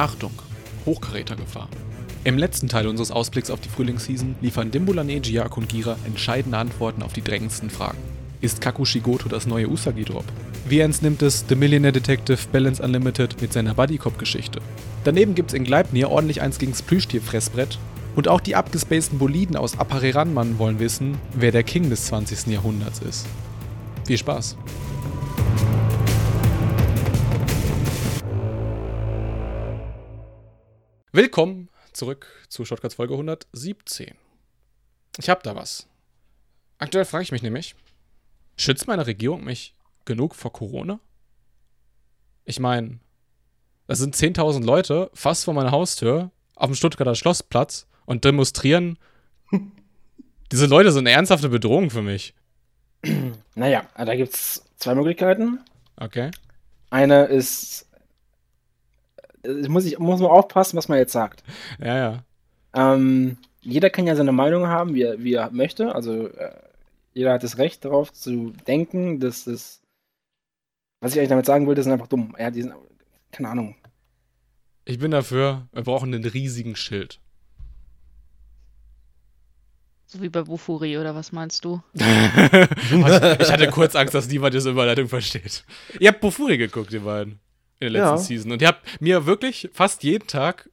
Achtung, Hochkarätergefahr. Im letzten Teil unseres Ausblicks auf die Frühlingsseason liefern Dimbulane, Jiak und Gira entscheidende Antworten auf die drängendsten Fragen. Ist Kakushigoto das neue Usagi-Drop? Wie ernst nimmt es The Millionaire Detective Balance Unlimited mit seiner Buddy-Cop-Geschichte? Daneben gibt's in Gleipnir ordentlich eins gegens Plüschtier-Fressbrett und auch die abgespaceden Boliden aus Apareranmann wollen wissen, wer der King des 20. Jahrhunderts ist. Viel Spaß! Willkommen zurück zu Shortcuts Folge 117. Ich hab da was. Aktuell frage ich mich nämlich, schützt meine Regierung mich genug vor Corona? Ich meine, das sind 10.000 Leute fast vor meiner Haustür auf dem Stuttgarter Schlossplatz und demonstrieren. Diese Leute sind eine ernsthafte Bedrohung für mich. Naja, da gibt es zwei Möglichkeiten. Okay. Eine ist muss, ich, muss man aufpassen, was man jetzt sagt. Ja, ja. Ähm, jeder kann ja seine Meinung haben, wie er, wie er möchte. Also äh, jeder hat das Recht darauf zu denken, dass das, was ich eigentlich damit sagen wollte, sind einfach dumm. Ja, die sind, keine Ahnung. Ich bin dafür, wir brauchen einen riesigen Schild. So wie bei Bufuri, oder was meinst du? ich hatte kurz Angst, dass niemand diese Überleitung versteht. Ihr habt Bufuri geguckt, ihr beiden in der letzten ja. Season. Und ihr habt mir wirklich fast jeden Tag,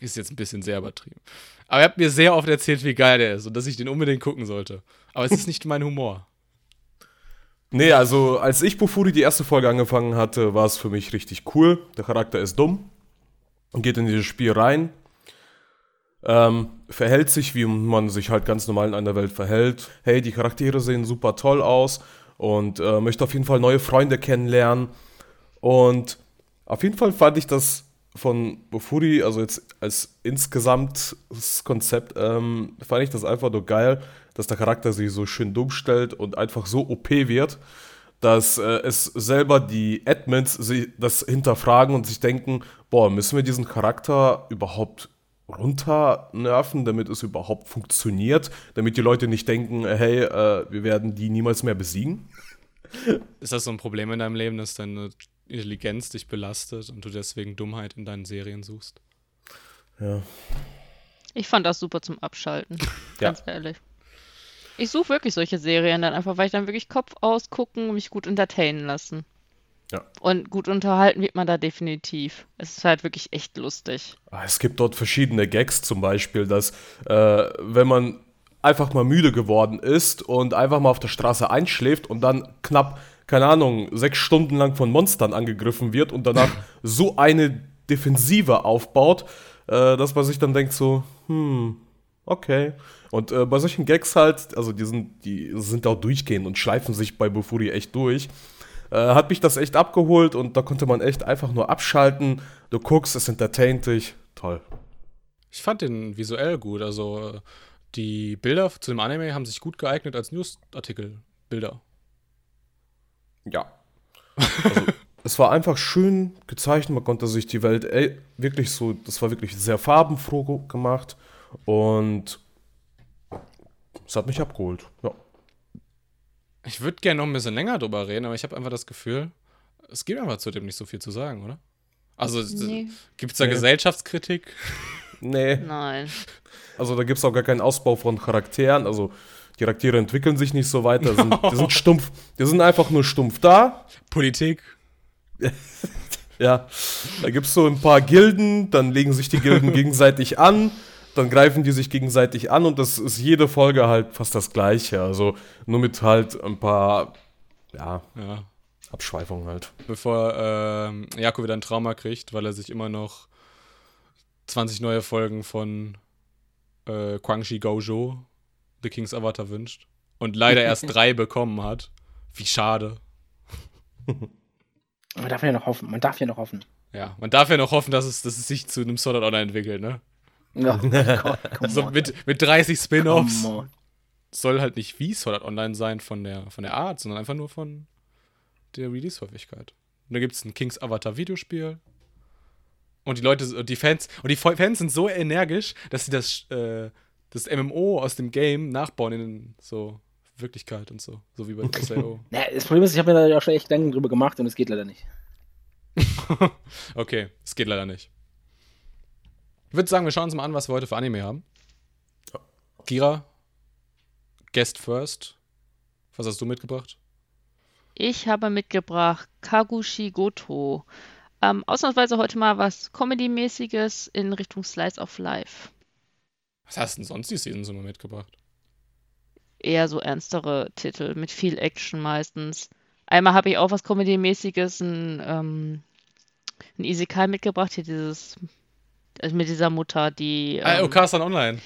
ist jetzt ein bisschen sehr übertrieben, aber ihr habt mir sehr oft erzählt, wie geil der ist und dass ich den unbedingt gucken sollte. Aber es ist nicht mein Humor. Nee, also als ich Bufuri die erste Folge angefangen hatte, war es für mich richtig cool. Der Charakter ist dumm und geht in dieses Spiel rein. Ähm, verhält sich, wie man sich halt ganz normal in einer Welt verhält. Hey, die Charaktere sehen super toll aus und äh, möchte auf jeden Fall neue Freunde kennenlernen. Und auf jeden Fall fand ich das von Bofuri, also jetzt als insgesamtes Konzept, ähm, fand ich das einfach nur geil, dass der Charakter sich so schön dumm stellt und einfach so OP wird, dass äh, es selber die Admins das hinterfragen und sich denken, boah, müssen wir diesen Charakter überhaupt runternerven, damit es überhaupt funktioniert, damit die Leute nicht denken, hey, äh, wir werden die niemals mehr besiegen? Ist das so ein Problem in deinem Leben, dass deine Intelligenz dich belastet und du deswegen Dummheit in deinen Serien suchst. Ja. Ich fand das super zum Abschalten. Ganz ja. ehrlich. Ich suche wirklich solche Serien dann einfach, weil ich dann wirklich Kopf ausgucken und mich gut entertainen lassen. Ja. Und gut unterhalten wird man da definitiv. Es ist halt wirklich echt lustig. Ah, es gibt dort verschiedene Gags zum Beispiel, dass äh, wenn man einfach mal müde geworden ist und einfach mal auf der Straße einschläft und dann knapp keine Ahnung, sechs Stunden lang von Monstern angegriffen wird und danach so eine Defensive aufbaut, äh, dass man sich dann denkt so, hm, okay. Und äh, bei solchen Gags halt, also die sind, die sind auch durchgehend und schleifen sich bei Bufuri echt durch. Äh, hat mich das echt abgeholt und da konnte man echt einfach nur abschalten. Du guckst, es entertaint dich. Toll. Ich fand den visuell gut. Also die Bilder zu dem Anime haben sich gut geeignet als Newsartikel. Ja. Also, es war einfach schön gezeichnet, man konnte sich die Welt ey, wirklich so, das war wirklich sehr farbenfroh gemacht und es hat mich abgeholt, ja. Ich würde gerne noch ein bisschen länger drüber reden, aber ich habe einfach das Gefühl, es gibt einfach zu dem nicht so viel zu sagen, oder? Also nee. gibt es da nee. Gesellschaftskritik? Nee. Nein. Also da gibt es auch gar keinen Ausbau von Charakteren. Also die Charaktere entwickeln sich nicht so weiter, die sind, die sind stumpf, die sind einfach nur stumpf da. Politik. ja, da gibt es so ein paar Gilden, dann legen sich die Gilden gegenseitig an, dann greifen die sich gegenseitig an und das ist jede Folge halt fast das gleiche. Also nur mit halt ein paar, ja, ja. Abschweifungen halt. Bevor ähm, Jako wieder ein Trauma kriegt, weil er sich immer noch 20 neue Folgen von äh, Quangshi Gojo The King's Avatar wünscht und leider erst drei bekommen hat. Wie schade. Man darf ja noch hoffen. Man darf ja noch hoffen. Ja, man darf ja noch hoffen, dass es, dass es sich zu einem Sword Art Online entwickelt, ne? Ja, Gott, so mit, mit 30 Spin-Offs. Soll halt nicht wie Sword Art Online sein von der, von der Art, sondern einfach nur von der Release-Häufigkeit. Und da gibt es ein King's Avatar Videospiel. Und die Leute, die Fans, und die Fans sind so energisch, dass sie das äh, das MMO aus dem Game nachbauen in so Wirklichkeit und so. So wie bei SAO. ja, das Problem ist, ich habe mir da ja schon echt Gedanken drüber gemacht und es geht leider nicht. okay, es geht leider nicht. Ich würde sagen, wir schauen uns mal an, was wir heute für Anime haben. Gira, Guest First. Was hast du mitgebracht? Ich habe mitgebracht Kagushi Goto. Ähm, ausnahmsweise heute mal was Comedy-mäßiges in Richtung Slice of Life. Was hast du denn sonst die Seasons immer mitgebracht? Eher so ernstere Titel mit viel Action meistens. Einmal habe ich auch was Comedy-mäßiges, ein, ähm, ein Isekai mitgebracht, hier dieses, also mit dieser Mutter, die. ah, Ähm, Okasan Online.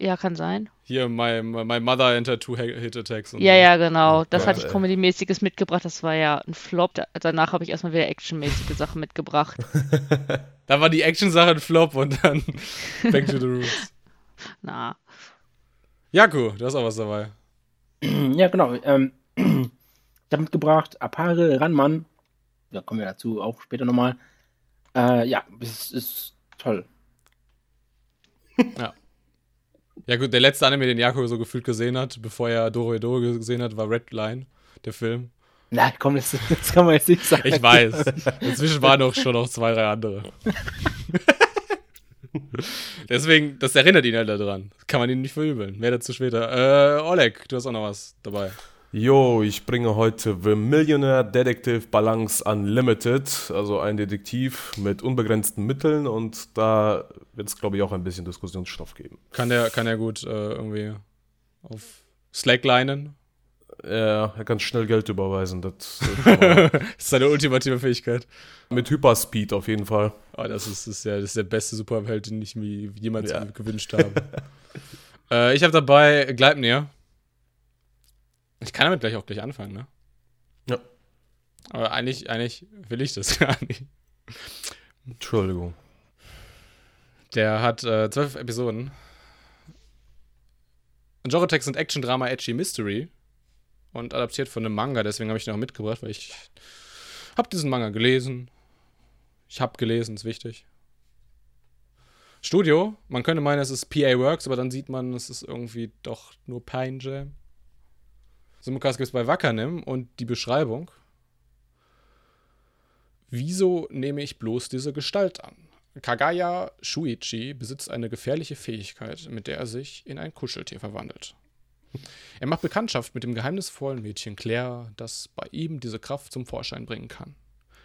Ja, kann sein. Hier, my, my Mother Enter Two Hit Attacks. und Ja, ja, genau. Das Gott, hatte ich. Comedy-mäßiges mitgebracht. Das war ja ein Flop. Da, danach habe ich erstmal wieder actionmäßige Sachen mitgebracht. Da war die Action-Sache ein Flop und dann Back to the Roots. Na, Jaku, du hast auch was dabei. Ja, genau. Ähm, ich habe mitgebracht Apare Ranman. Da kommen wir dazu auch später nochmal. Äh, ja, es ist toll. Ja gut, der letzte Anime, den Jaku so gefühlt gesehen hat, bevor er Doro gesehen hat, war Red Line, der Film. Na, komm, das, das kann man jetzt nicht sagen. Ich weiß. Inzwischen waren auch schon noch zwei, drei andere. Deswegen, das erinnert ihn halt daran. Kann man ihn nicht verübeln. Mehr dazu später. Äh, Oleg, du hast auch noch was dabei. Jo, ich bringe heute The Millionaire Detective Balance Unlimited, also ein Detektiv mit unbegrenzten Mitteln und da wird es, glaube ich, auch ein bisschen Diskussionsstoff geben. Kann der, kann er gut äh, irgendwie auf Slacklinen? Er, er kann schnell Geld überweisen, das, das ist seine ultimative Fähigkeit. mit Hyperspeed auf jeden Fall. Oh, das ist, das ist, ja, das ist der beste Superheld, den ich mir jemals Ja. gewünscht habe. äh, ich habe dabei Gleipnir. Ich kann damit gleich auch gleich anfangen, ne? Ja. Aber eigentlich, eigentlich will ich das gar nicht. Entschuldigung. Der hat äh, zwölf Episoden. Genre-Text und Action-Drama Edgy Mystery. Und adaptiert von einem Manga, deswegen habe ich den auch mitgebracht, weil ich habe diesen Manga gelesen. Ich habe gelesen, ist wichtig. Studio, man könnte meinen, es ist PA Works, aber dann sieht man, es ist irgendwie doch nur Pine Jam. Simulcast gibt es bei Wakanim und die Beschreibung. Wieso nehme ich bloß diese Gestalt an? Kagaya Shuichi besitzt eine gefährliche Fähigkeit, mit der er sich in ein Kuscheltier verwandelt. Er macht Bekanntschaft mit dem geheimnisvollen Mädchen Claire, das bei ihm diese Kraft zum Vorschein bringen kann.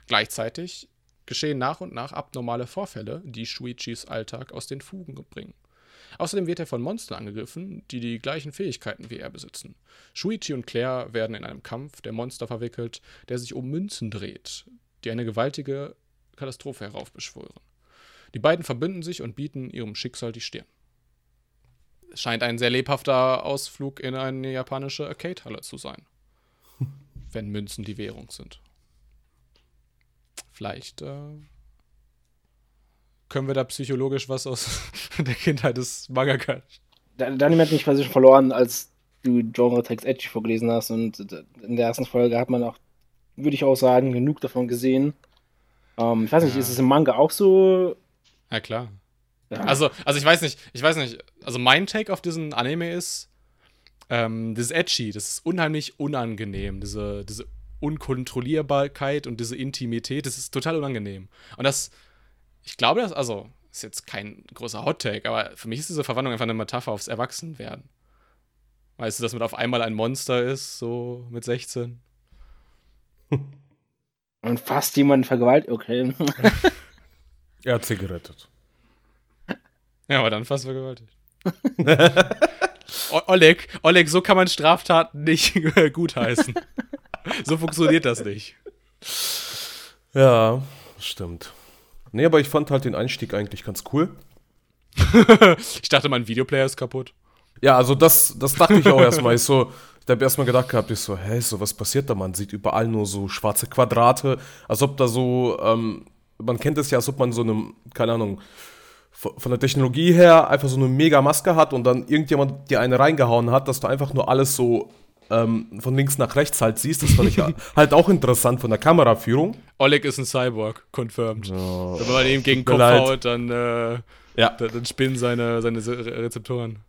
Gleichzeitig geschehen nach und nach abnormale Vorfälle, die Shuichis Alltag aus den Fugen bringen. Außerdem wird er von Monstern angegriffen, die die gleichen Fähigkeiten wie er besitzen. Shuichi und Claire werden in einem Kampf der Monster verwickelt, der sich um Münzen dreht, die eine gewaltige Katastrophe heraufbeschwören. Die beiden verbünden sich und bieten ihrem Schicksal die Stirn. Es scheint ein sehr lebhafter Ausflug in eine japanische Arcade-Halle zu sein. Wenn Münzen die Währung sind. Vielleicht äh, können wir da psychologisch was aus der Kindheit des Mangaka. Da- Daniel hat mich quasi schon verloren, als du Genre-Text Edgy vorgelesen hast. Und in der ersten Folge hat man auch, würde ich auch sagen, genug davon gesehen. Ähm, ich weiß nicht, Ja. ist es im Manga auch so? Ja, klar. Ja. Also, also ich weiß nicht, ich weiß nicht, also mein Take auf diesen Anime ist, ähm, das ist edgy, das ist unheimlich unangenehm, diese, diese Unkontrollierbarkeit und diese Intimität, das ist total unangenehm. Und das, ich glaube, das, also, ist jetzt kein großer Hot-Take, aber für mich ist diese Verwandlung einfach eine Metapher aufs Erwachsenwerden. Weißt du, dass man auf einmal ein Monster ist, so mit 16? Und fast jemanden vergewaltigt. Okay. Er hat sie gerettet. Ja, aber dann fast vergewaltigt. O- Oleg, Oleg, so kann man Straftaten nicht gutheißen. So funktioniert das nicht. Ja, stimmt. Nee, aber ich fand halt den Einstieg eigentlich ganz cool. Ich dachte, mein Videoplayer ist kaputt. Ja, also das, das dachte ich auch erstmal. Ich so, ich habe erstmal gedacht gehabt, ich so, hä, so was passiert da? Man sieht überall nur so schwarze Quadrate, als ob da so, ähm, man kennt es ja, als ob man so eine, keine Ahnung, von der Technologie her einfach so eine mega Maske hat und dann irgendjemand dir eine reingehauen hat, dass du einfach nur alles so ähm, von links nach rechts halt siehst. Das fand ich halt auch interessant von der Kameraführung. Oleg ist ein Cyborg, confirmed. So. Wenn man ihm gegen den Kopf leid. haut, dann, äh, Ja. dann, dann spinnen seine, seine Re- Rezeptoren.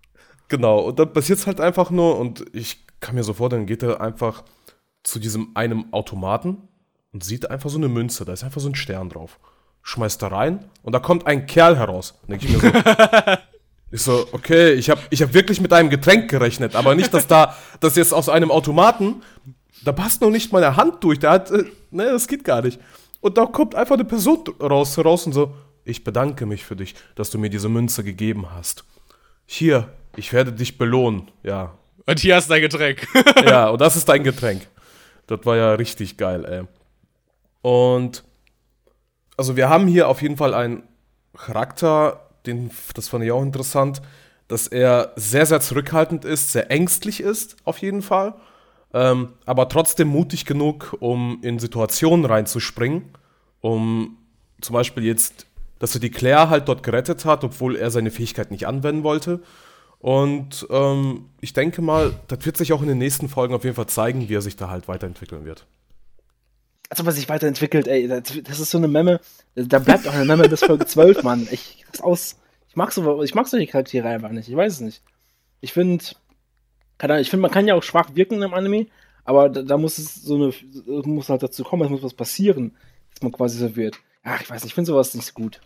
Genau, und dann passiert es halt einfach nur und ich kann mir so vorstellen, dann geht er einfach zu diesem einem Automaten und sieht einfach so eine Münze, da ist einfach so ein Stern drauf. schmeißt da rein und da kommt ein Kerl heraus. Denke ich mir so. ich so, okay, ich habe ich hab wirklich mit einem Getränk gerechnet, aber nicht, dass da, das jetzt aus einem Automaten, da passt noch nicht meine Hand durch, da hat, äh, ne, das geht gar nicht. Und da kommt einfach eine Person raus, raus und so, ich bedanke mich für dich, dass du mir diese Münze gegeben hast. Hier, ich werde dich belohnen, ja. Und hier hast du dein Getränk. ja, und das ist dein Getränk. Das war ja richtig geil, ey. Und also wir haben hier auf jeden Fall einen Charakter, den, das fand ich auch interessant, dass er sehr, sehr zurückhaltend ist, sehr ängstlich ist, auf jeden Fall. Ähm, aber trotzdem mutig genug, um in Situationen reinzuspringen, um zum Beispiel jetzt, dass er die Claire halt dort gerettet hat, obwohl er seine Fähigkeit nicht anwenden wollte. Und ähm, ich denke mal, das wird sich auch in den nächsten Folgen auf jeden Fall zeigen, wie er sich da halt weiterentwickeln wird also was sich weiterentwickelt, ey, das, ist so eine Memme, da bleibt auch eine Memme bis Folge 12, Mann. Ich, das aus, ich mag so, ich mag solche Charaktere einfach nicht, ich weiß es nicht. Ich finde, ich finde, man kann ja auch schwach wirken im Anime, aber da, da, muss es so eine, muss halt dazu kommen, es muss was passieren, dass man quasi so wird. Ach, ich weiß nicht, ich finde sowas nicht so gut.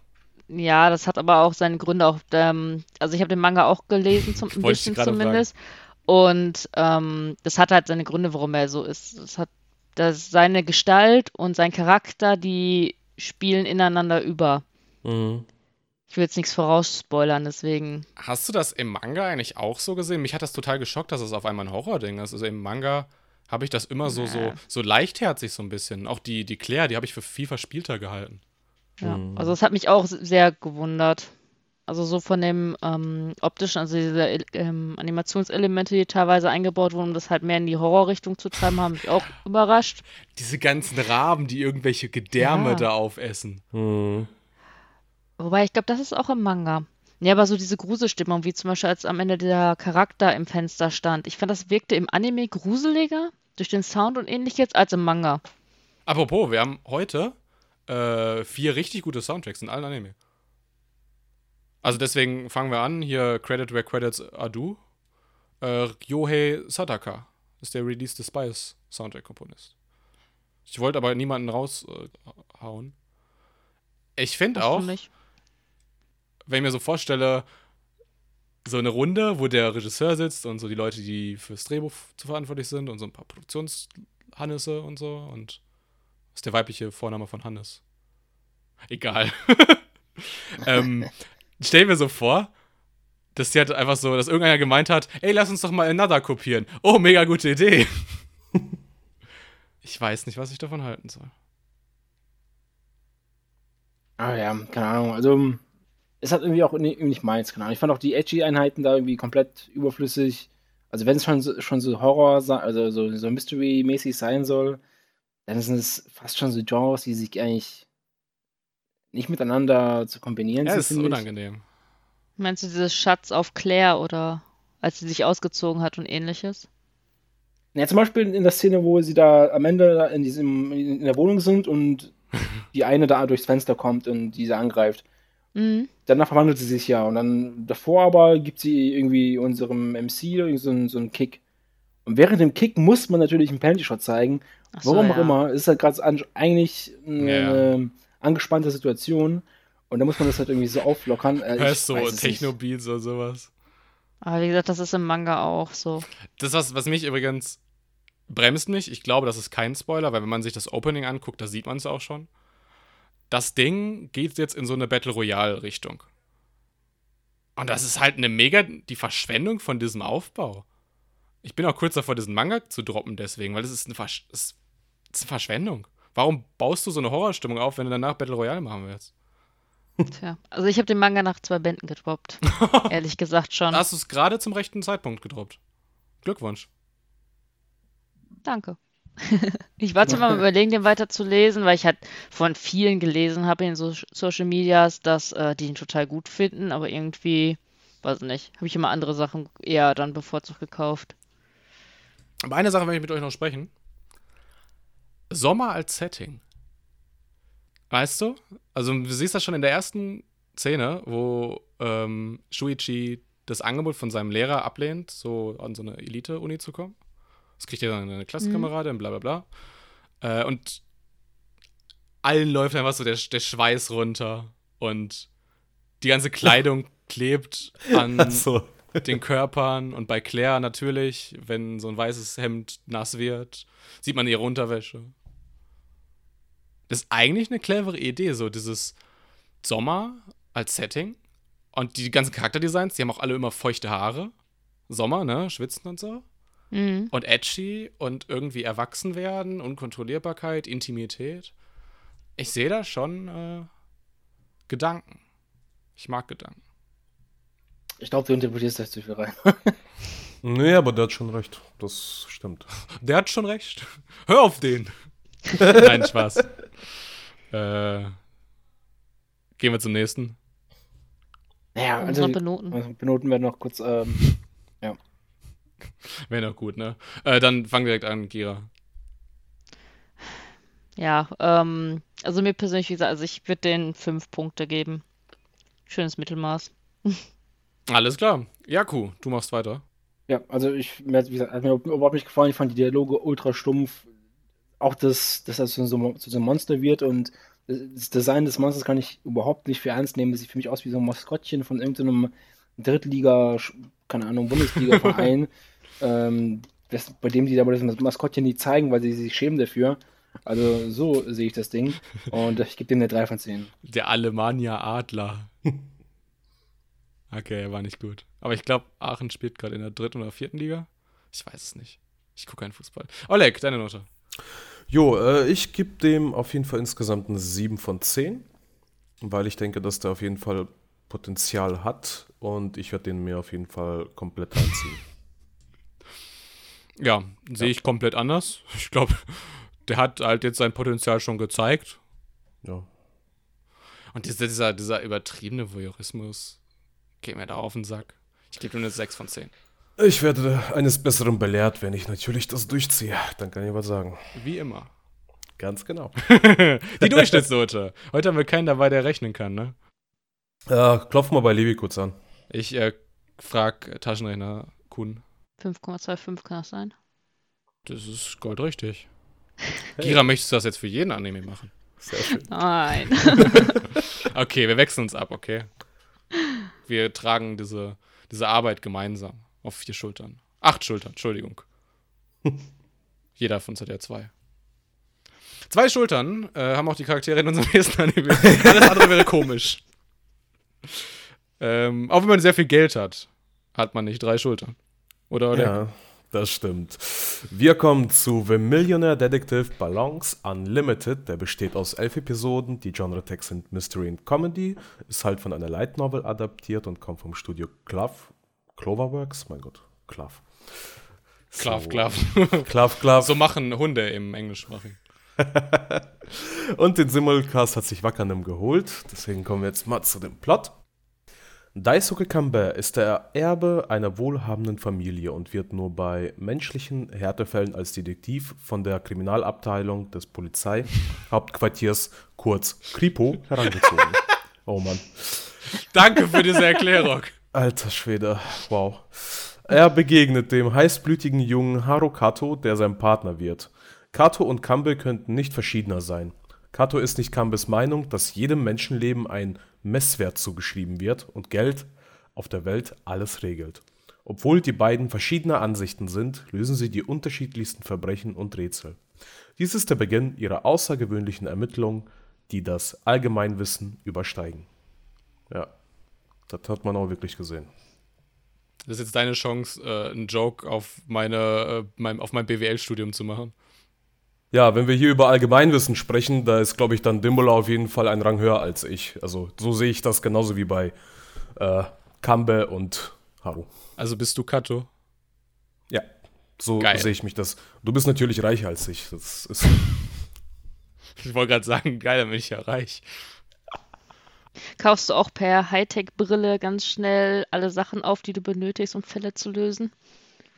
Ja, das hat aber auch seine Gründe. Auch, ähm, also ich habe den Manga auch gelesen, zum, ein bisschen zumindest. Fragen. Und ähm, das hat halt seine Gründe, warum er so ist. Das hat dass seine Gestalt und sein Charakter, die spielen ineinander über. Mhm. Ich will jetzt nichts vorausspoilern, deswegen. Hast du das im Manga eigentlich auch so gesehen? Mich hat das total geschockt, dass es auf einmal ein Horror-Ding ist. Also im Manga habe ich das immer so, so, so leichtherzig so ein bisschen. Auch die, die Claire, die habe ich für viel verspielter gehalten. Ja, mhm. also es hat mich auch sehr gewundert. Also so von dem ähm, optischen, also diese ähm, Animationselemente, die teilweise eingebaut wurden, um das halt mehr in die Horrorrichtung zu treiben, haben mich auch überrascht. Diese ganzen Raben, die irgendwelche Gedärme ja. da aufessen. Hm. Wobei, ich glaube, das ist auch im Manga. Ja, aber so diese Gruselstimmung, wie zum Beispiel als am Ende der Charakter im Fenster stand. Ich fand, das wirkte im Anime gruseliger durch den Sound und ähnliches als im Manga. Apropos, wir haben heute äh, vier richtig gute Soundtracks in allen Anime. Also deswegen fangen wir an. Hier Credit where credits are due. Äh, Yohei Sadaka ist der Release des Spice Soundtrack-Komponist. Ich wollte aber niemanden raushauen. Äh, ich finde auch, wenn ich mir so vorstelle, so eine Runde, wo der Regisseur sitzt und so die Leute, die fürs Drehbuch zu verantwortlich sind und so ein paar Produktionshannisse und so und was ist der weibliche Vorname von Hannes? Egal. ähm, stell mir so vor, dass die halt einfach so, dass irgendeiner gemeint hat, ey, lass uns doch mal Another kopieren. Oh, mega gute Idee. ich weiß nicht, was ich davon halten soll. Ah ja, keine Ahnung. Also, es hat irgendwie auch irgendwie nicht meins, keine Ahnung. Ich fand auch die Edgy-Einheiten da irgendwie komplett überflüssig. Also, wenn es schon so, schon so Horror, also so, so Mystery-mäßig sein soll, dann sind es fast schon so Genres, die sich eigentlich nicht miteinander zu kombinieren ja, sind. Ja, ist unangenehm. Meinst du dieses Schatz auf Claire oder als sie sich ausgezogen hat und ähnliches? Ja, zum Beispiel in der Szene, wo sie da am Ende in, diesem, in der Wohnung sind und die eine da durchs Fenster kommt und diese angreift. Mhm. Danach verwandelt sie sich ja und dann davor aber gibt sie irgendwie unserem MC so einen, so einen Kick. Und während dem Kick muss man natürlich einen Panty-Shot zeigen. So, Warum ja. auch immer. Ist halt gerade eigentlich eine, ja angespannte Situation. Und da muss man das halt irgendwie so auflockern. Äh, Hörst so Techno-Beats oder sowas. Aber wie gesagt, das ist im Manga auch so. Das, was, was mich übrigens bremst mich, ich glaube, das ist kein Spoiler, weil wenn man sich das Opening anguckt, da sieht man es auch schon. Das Ding geht jetzt in so eine Battle Royale-Richtung. Und das ist halt eine mega die Verschwendung von diesem Aufbau. Ich bin auch kurz davor, diesen Manga zu droppen, deswegen, weil das ist eine, Versch das ist eine Verschwendung. Warum baust du so eine Horrorstimmung auf, wenn du danach Battle Royale machen willst? Tja, also ich habe den Manga nach zwei Bänden gedroppt. ehrlich gesagt schon. Hast du es gerade zum rechten Zeitpunkt gedroppt. Glückwunsch. Danke. ich war zwar mal überlegen, den weiter zu lesen, weil ich halt von vielen gelesen habe in so Social Medias, dass äh, die ihn total gut finden, aber irgendwie, weiß nicht, habe ich immer andere Sachen eher dann bevorzugt gekauft. Aber eine Sache will ich mit euch noch sprechen. Sommer als Setting. Weißt du? Also du siehst das schon in der ersten Szene, wo ähm, Shuichi das Angebot von seinem Lehrer ablehnt, so an so eine Elite-Uni zu kommen. Das kriegt ja dann eine Klassenkameradin, mhm. bla bla bla. Äh, und allen läuft einfach so der, der Schweiß runter und die ganze Kleidung klebt an So. den Körpern und bei Claire natürlich, wenn so ein weißes Hemd nass wird, sieht man ihre Unterwäsche. Das ist eigentlich eine clevere Idee, so dieses Sommer als Setting und die ganzen Charakterdesigns, die haben auch alle immer feuchte Haare. Sommer, ne, schwitzen und so. Mhm. Und edgy und irgendwie erwachsen werden, Unkontrollierbarkeit, Intimität. Ich sehe da schon äh, Gedanken. Ich mag Gedanken. Ich glaube, du interpretierst das zu viel rein. Nee, aber der hat schon recht. Das stimmt. Der hat schon recht. Hör auf den. Nein, Spaß. Äh, gehen wir zum nächsten. Naja, also Unsere die Benoten. also Benoten werden noch kurz. Ähm, Wäre noch gut, ne? Äh, dann fang direkt an, Gira. Ja, ähm, also mir persönlich, wie gesagt, also ich würde den fünf Punkte geben. Schönes Mittelmaß. Alles klar. Jaku, du machst weiter. ja, also ich, mir hat, wie gesagt, hat mir überhaupt nicht gefallen. Ich fand die Dialoge ultra stumpf. Auch das, dass das zu so, zu so einem Monster wird und das Design des Monsters kann ich überhaupt nicht für ernst nehmen. Das sieht für mich aus wie so ein Maskottchen von irgendeinem Drittliga, keine Ahnung, Bundesliga-Verein, ähm, bei dem die aber das Maskottchen nie zeigen, weil sie sich schämen dafür. Also so sehe ich das Ding. Und ich gebe dem eine 3 von 10. Der Alemannia Adler. Okay, er war nicht gut. Aber ich glaube, Aachen spielt gerade in der dritten oder vierten Liga. Ich weiß es nicht. Ich gucke keinen Fußball. Oleg, deine Note. Jo, äh, ich gebe dem auf jeden Fall insgesamt eine 7 von 10, weil ich denke, dass der auf jeden Fall Potenzial hat und ich werde den mir auf jeden Fall komplett reinziehen. Ja, sehe ich komplett anders. Ich glaube, der hat halt jetzt sein Potenzial schon gezeigt. Ja. Und dieser, dieser, dieser übertriebene Voyeurismus geht mir da auf den Sack. Ich gebe ihm eine 6 von 10. Ich werde eines Besseren belehrt, wenn ich natürlich das durchziehe. Dann kann ich was sagen. Wie immer. Ganz genau. Die Durchschnittsnote. Heute haben wir keinen dabei, der rechnen kann, ne? Äh, klopf mal bei Levi kurz an. Ich äh, frag Taschenrechner Kuhn. 5,25 kann das sein? Das ist goldrichtig. Gira, möchtest du das jetzt für jeden Anime machen? Sehr schön. Nein. Okay, wir wechseln uns ab, okay? Wir tragen diese, diese Arbeit gemeinsam auf vier Schultern. Acht Schultern, Entschuldigung. Jeder von uns hat ja zwei. Zwei Schultern äh, haben auch die Charaktere in unserem nächsten Anime. Alles andere wäre komisch. Ähm, auch wenn man sehr viel Geld hat, hat man nicht drei Schultern. Oder? oder? Ja, das stimmt. Wir kommen zu The Millionaire Detective Balance Unlimited. Der besteht aus elf Episoden. Die Genre-Tags sind Mystery und Comedy. Ist halt von einer Light Novel adaptiert und kommt vom Studio Clove. Cloverworks? Mein Gott, Clove. Klav, So. klav. Clove, Clove. So machen Hunde im Englischsprachigen. Und den Simulcast hat sich Wackernem geholt. Deswegen kommen wir jetzt mal zu dem Plot. Daisuke Kambe ist der Erbe einer wohlhabenden Familie und wird nur bei menschlichen Härtefällen als Detektiv von der Kriminalabteilung des Polizeihauptquartiers, kurz Kripo, herangezogen. Oh Mann. Danke für diese Erklärung. Alter Schwede, wow. Er begegnet dem heißblütigen jungen Haru Kato, der sein Partner wird. Kato und Kambe könnten nicht verschiedener sein. Kato ist nicht Kambes Meinung, dass jedem Menschenleben ein Messwert zugeschrieben wird und Geld auf der Welt alles regelt. Obwohl die beiden verschiedener Ansichten sind, lösen sie die unterschiedlichsten Verbrechen und Rätsel. Dies ist der Beginn ihrer außergewöhnlichen Ermittlungen, die das Allgemeinwissen übersteigen. Ja, das hat man auch wirklich gesehen. Das ist jetzt deine Chance, äh, einen Joke auf, meine, äh, mein, auf mein BWL-Studium zu machen. Ja, wenn wir hier über Allgemeinwissen sprechen, da ist, glaube ich, dann Dimbola auf jeden Fall ein Rang höher als ich. Also so sehe ich das genauso wie bei äh, Kambe und Haru. Also bist du Kato? Ja, so sehe ich mich das. Du bist natürlich reicher als ich. Das ist Ich wollte gerade sagen, geil, dann bin ich ja reich. Kaufst du auch per Hightech-Brille ganz schnell alle Sachen auf, die du benötigst, um Fälle zu lösen?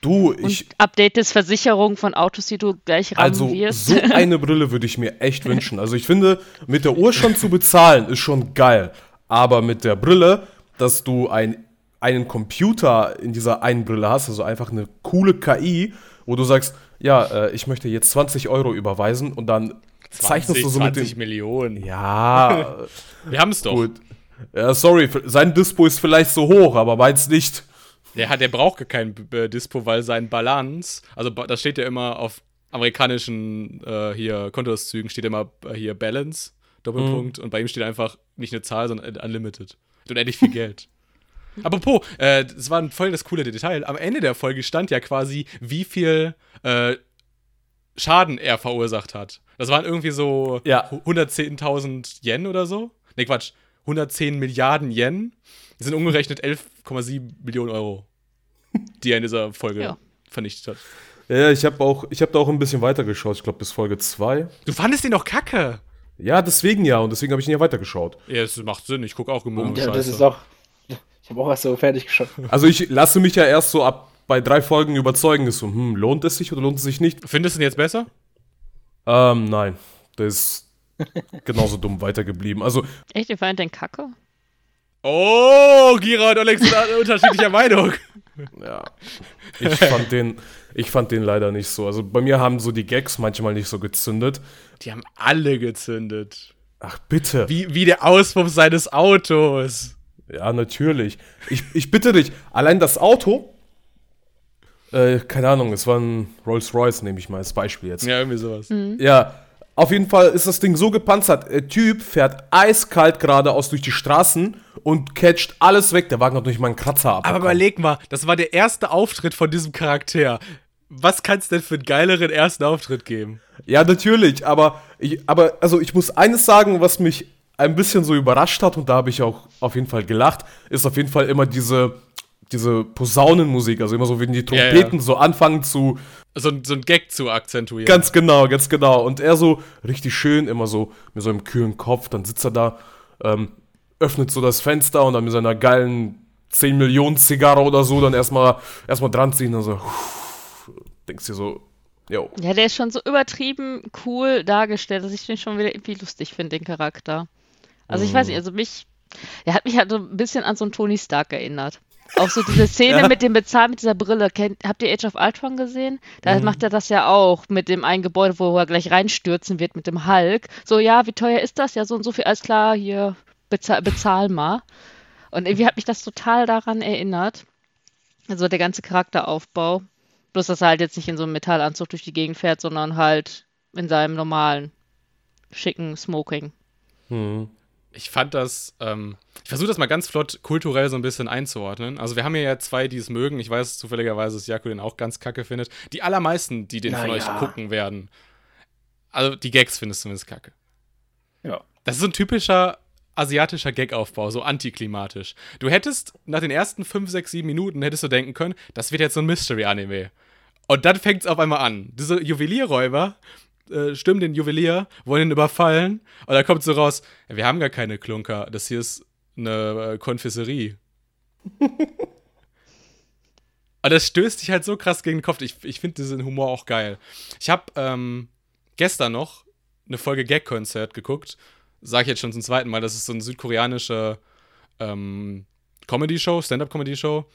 du, Und ich. updatest Versicherungen von Autos, die du gleich rammen Also wirst? so eine Brille würde ich mir echt wünschen. Also ich finde, mit der Uhr schon zu bezahlen ist schon geil. Aber mit der Brille, dass du ein, einen Computer in dieser einen Brille hast, also einfach eine coole KI, wo du sagst, ja, äh, ich möchte jetzt 20 Euro überweisen und dann zeichnest du so mit dem. Millionen. Ja, Wir haben es doch. gut. Ja, sorry, sein Dispo ist vielleicht so hoch, aber meins nicht. Der, hat, der braucht gar kein äh, Dispo, weil sein Balance, also das steht ja immer auf amerikanischen äh, hier Kontoauszügen steht immer äh, hier Balance, Doppelpunkt, und bei ihm steht einfach nicht eine Zahl, sondern Unlimited. Und endlich viel Geld. Apropos, äh, das war ein voll das coole Detail. Am Ende der Folge stand ja quasi, wie viel äh, Schaden er verursacht hat. Das waren irgendwie so Ja. 110.000 Yen oder so. Ne, Quatsch. 110 Milliarden Yen. Das sind umgerechnet 11,7 Millionen Euro, die er in dieser Folge Ja. vernichtet hat. Ja, ich habe auch, ich habe da auch ein bisschen weitergeschaut. Ich glaube bis Folge 2. Du fandest ihn doch kacke. Ja, deswegen ja und deswegen habe ich ihn ja weitergeschaut. Ja, es macht Sinn. Ich gucke auch immer Ja, das ist auch. Ich habe auch was so fertig geschaut. Also ich lasse mich ja erst so ab bei drei Folgen überzeugen. Ist so, hm, lohnt es sich oder lohnt es sich nicht? Findest du ihn jetzt besser? Ähm, nein, der ist genauso dumm weitergeblieben. Also Echt, ihr fandet den Kacke? Oh, Gira und Alex sind unterschiedlicher Meinung. Ja. Ich fand den, ich fand den leider nicht so. Also bei mir haben so die Gags manchmal nicht so gezündet. Die haben alle gezündet. Ach bitte. Wie, wie der Auspuff seines Autos. Ja, natürlich. Ich, ich bitte dich, allein das Auto, äh, keine Ahnung, es war ein Rolls-Royce, nehme ich mal als Beispiel jetzt. Ja, irgendwie sowas. Ja, auf jeden Fall ist das Ding so gepanzert. Der Typ fährt eiskalt geradeaus durch die Straßen und catcht alles weg. Der Wagen hat noch nicht mal einen Kratzer ab. Aber überleg mal, das war der erste Auftritt von diesem Charakter. Was kann es denn für einen geileren ersten Auftritt geben? Ja, natürlich, aber ich, aber also ich muss eines sagen, was mich ein bisschen so überrascht hat und da habe ich auch auf jeden Fall gelacht, ist auf jeden Fall immer diese diese Posaunenmusik, also immer so wenn die ja. Trompeten so anfangen zu So, ein- so ein Gag zu akzentuieren. ganz genau, ganz genau und er so richtig schön immer so mit so einem kühlen Kopf, dann sitzt er da, ähm, öffnet so das Fenster und dann mit seiner geilen 10 Millionen Zigarre oder so dann erstmal erstmal dran ziehen und so denkst dir so, jo. Ja, der ist schon so übertrieben cool dargestellt, dass ich den schon wieder irgendwie lustig finde, den Charakter. Also ich weiß nicht, also mich, er hat mich halt so ein bisschen an so einen Tony Stark erinnert. Auch so diese Szene mit dem Bezahlen mit dieser Brille. Kennt, habt ihr Age of Ultron gesehen? Da macht er das ja auch mit dem einen Gebäude, wo er gleich reinstürzen wird mit dem Hulk. So, ja, wie teuer ist das? Ja, so und so viel, alles klar, hier, bezahl, bezahl mal. Und irgendwie hat mich das total daran erinnert. Also der ganze Charakteraufbau. Bloß, dass er halt jetzt nicht in so einem Metallanzug durch die Gegend fährt, sondern halt in seinem normalen, schicken Smoking. Hm. Ich fand das, ähm, ich versuche das mal ganz flott kulturell so ein bisschen einzuordnen. Also wir haben hier ja zwei, die es mögen. Ich weiß zufälligerweise, dass Jaku den auch ganz kacke findet. Die allermeisten, die den Na von euch ja. gucken werden, also die Gags findest du zumindest kacke. Ja. Das ist so ein typischer asiatischer Gagaufbau, so antiklimatisch. Du hättest nach den ersten 5, 6, 7 Minuten hättest du denken können, das wird jetzt so ein Mystery-Anime. Und dann fängt es auf einmal an. Diese Juwelierräuber äh, stürmen den Juwelier, wollen ihn überfallen und da kommt so raus, wir haben gar keine Klunker, das hier ist eine äh, Konfisserie. Und das stößt dich halt so krass gegen den Kopf. Ich, ich finde diesen Humor auch geil. Ich habe ähm, gestern noch eine Folge Gag-Konzert geguckt. Sag ich jetzt schon zum zweiten Mal. Das ist so eine südkoreanische ähm, Comedy-Show, Stand-Up-Comedy-Show.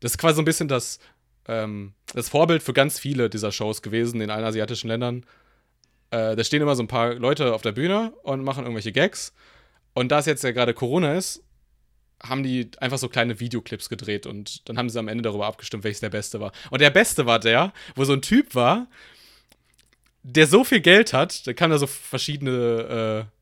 Das ist quasi so ein bisschen das, ähm, das Vorbild für ganz viele dieser Shows gewesen in allen asiatischen Ländern. Äh, da stehen immer so ein paar Leute auf der Bühne und machen irgendwelche Gags. Und da es jetzt ja gerade Corona ist, haben die einfach so kleine Videoclips gedreht und dann haben sie am Ende darüber abgestimmt, welches der beste war. Und der beste war der, wo so ein Typ war, der so viel Geld hat, da kann da so verschiedene äh,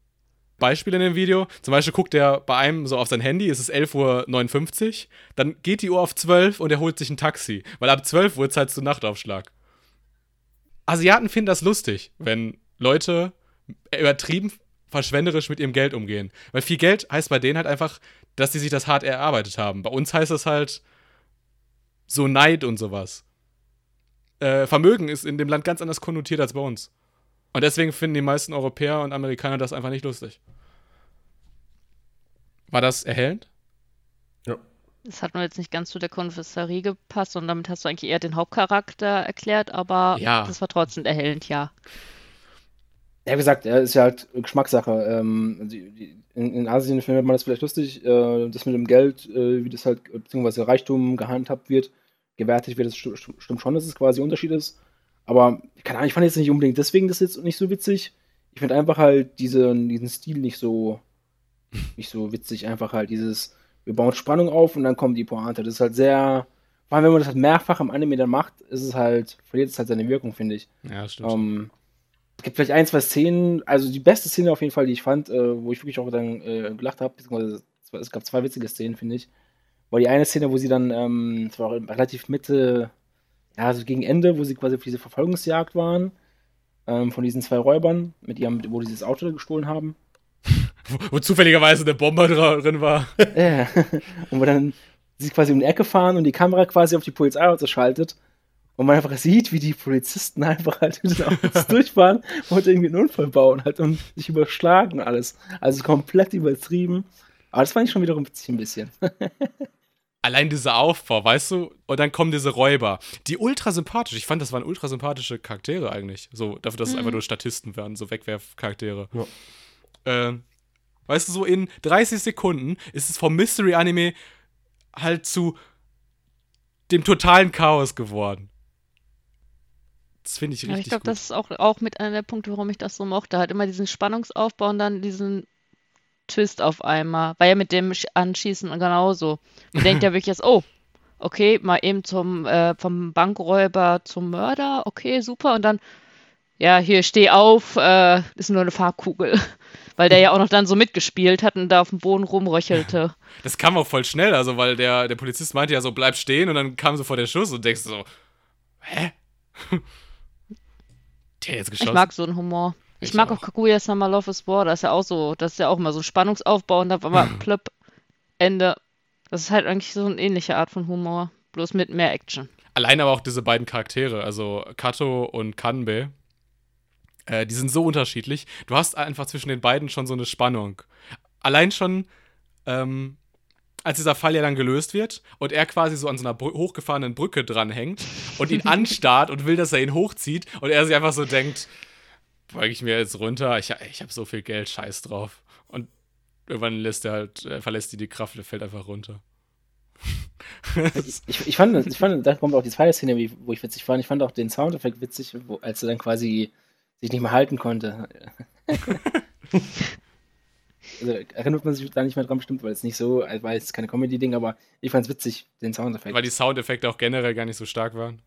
Beispiele in dem Video. Zum Beispiel guckt er bei einem so auf sein Handy, es ist 11.59 Uhr, dann geht die Uhr auf 12 und er holt sich ein Taxi, weil ab 12 Uhr zahlst du Nachtaufschlag. Asiaten finden das lustig, wenn Leute übertrieben verschwenderisch mit ihrem Geld umgehen. Weil viel Geld heißt bei denen halt einfach, dass sie sich das hart erarbeitet haben. Bei uns heißt das halt so Neid und sowas. Äh, Vermögen ist in dem Land ganz anders konnotiert als bei uns. Und deswegen finden die meisten Europäer und Amerikaner das einfach nicht lustig. War das erhellend? Das hat nur jetzt nicht ganz zu der Konfessorie gepasst und damit hast du eigentlich eher den Hauptcharakter erklärt, aber Ja. das war trotzdem erhellend, ja. Ja, wie gesagt, ist ja halt Geschmackssache. Ähm, die, in, in Asien findet man das vielleicht lustig, äh, das mit dem Geld, äh, wie das halt, beziehungsweise Reichtum gehandhabt wird, gewertet wird, das stimmt schon, dass es quasi ein Unterschied ist. Aber, keine Ahnung, ich fand jetzt nicht unbedingt deswegen das jetzt nicht so witzig. ich finde einfach halt diese, diesen Stil nicht so, nicht so witzig. Einfach halt dieses, wir bauen Spannung auf und dann kommt die Pointe. Das ist halt sehr, vor allem wenn man das halt mehrfach im Anime dann macht, ist es halt, verliert es halt seine Wirkung, finde ich. Ja, stimmt. Ähm, es gibt vielleicht ein, zwei Szenen, also die beste Szene auf jeden Fall, die ich fand, äh, wo ich wirklich auch dann äh, gelacht habe, beziehungsweise es gab zwei witzige Szenen, finde ich. War die eine Szene, wo sie dann, ähm, es war relativ Mitte, ja, also gegen Ende, wo sie quasi auf diese Verfolgungsjagd waren, ähm, von diesen zwei Räubern, mit ihrem, wo die dieses Auto gestohlen haben. Wo, wo zufälligerweise eine Bombe drin war. Ja, und wo dann sie quasi um die Ecke fahren und die Kamera quasi auf die Polizeiautos schaltet und man einfach sieht, wie die Polizisten einfach halt mit den Autos durchfahren und irgendwie einen Unfall bauen halt und sich überschlagen und alles. Also komplett übertrieben. Aber das fand ich schon wiederum ein bisschen. Allein dieser Aufbau, weißt du? Und dann kommen diese Räuber, die ultra sympathisch. Ich fand, das waren ultra sympathische Charaktere eigentlich. So, dafür, dass es einfach nur Statisten waren, so Wegwerfcharaktere. Ja. Ähm, weißt du, so in 30 Sekunden ist es vom Mystery-Anime halt zu dem totalen Chaos geworden. Das finde ich Ja, richtig ich glaube, das ist auch, auch mit einer der Punkte, warum ich das so mochte. Halt immer diesen Spannungsaufbau und dann diesen Twist auf einmal. War ja mit dem Sch- Anschießen genauso. Man denkt ja wirklich jetzt, oh, okay, mal eben zum, äh, vom Bankräuber zum Mörder, okay, super. Und dann, ja, hier, steh auf, äh, ist nur eine Farbkugel. Weil der ja auch noch dann so mitgespielt hat und da auf dem Boden rumröchelte. Das kam auch voll schnell, also weil der, der Polizist meinte ja so, bleib stehen und dann kam sofort der Schuss und denkst so, hä? Der jetzt Ich geschossen? mag so einen Humor. Ich, Ich mag auch. auch Kaguya Sama Love is War, das ist ja auch so, das ist ja auch immer so ein Spannungsaufbau und dann war plöpp, Ende. Das ist halt eigentlich so eine ähnliche Art von Humor, bloß mit mehr Action. Allein aber auch diese beiden Charaktere, also Kato und Kanbe, äh, die sind so unterschiedlich. Du hast einfach zwischen den beiden schon so eine Spannung. Allein schon, ähm, als dieser Fall ja dann gelöst wird und er quasi so an so einer Brü hochgefahrenen Brücke dranhängt und ihn anstarrt und will, dass er ihn hochzieht und er sich einfach so denkt, beuge ich mir jetzt runter, ich, ich habe so viel Geld, scheiß drauf. Und irgendwann lässt er halt, äh, verlässt die die Kraft, er fällt einfach runter. Ich, ich, fand, ich fand, da kommt auch die zweite Szene, wie- wo ich witzig fand. Ich fand auch den Soundeffekt witzig, wo, als er dann quasi sich nicht mehr halten konnte. also erinnert man sich da nicht mehr dran bestimmt, weil es nicht so, also weil es keine Comedy-Ding, aber ich fand es witzig, den Soundeffekt. Weil die Soundeffekte auch generell gar nicht so stark waren.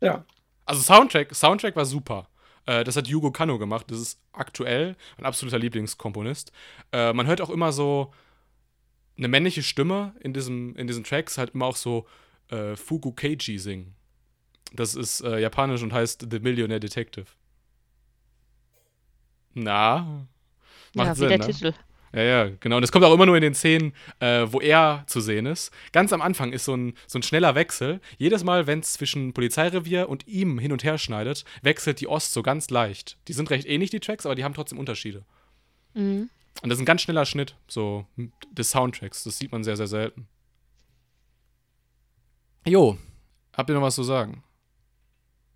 ja. Also Soundtrack, Soundtrack war super. Äh, das hat Yugo Kanno gemacht. Das ist aktuell ein absoluter Lieblingskomponist. Äh, man hört auch immer so eine männliche Stimme in, diesem, in diesen Tracks, halt immer auch so äh, Fugu Keiji singen. Das ist äh, japanisch und heißt The Millionaire Detective. Na, macht ja, Sinn, wie der ne? Titel. Ja, ja, genau. Und das kommt auch immer nur in den Szenen, äh, wo er zu sehen ist. Ganz am Anfang ist so ein, so ein schneller Wechsel. Jedes Mal, wenn es zwischen Polizeirevier und ihm hin und her schneidet, wechselt die Ost so ganz leicht. Die sind recht ähnlich, die Tracks, aber die haben trotzdem Unterschiede. Mhm. Und das ist ein ganz schneller Schnitt, so des Soundtracks. Das sieht man sehr, sehr selten. Jo, habt ihr noch was zu sagen?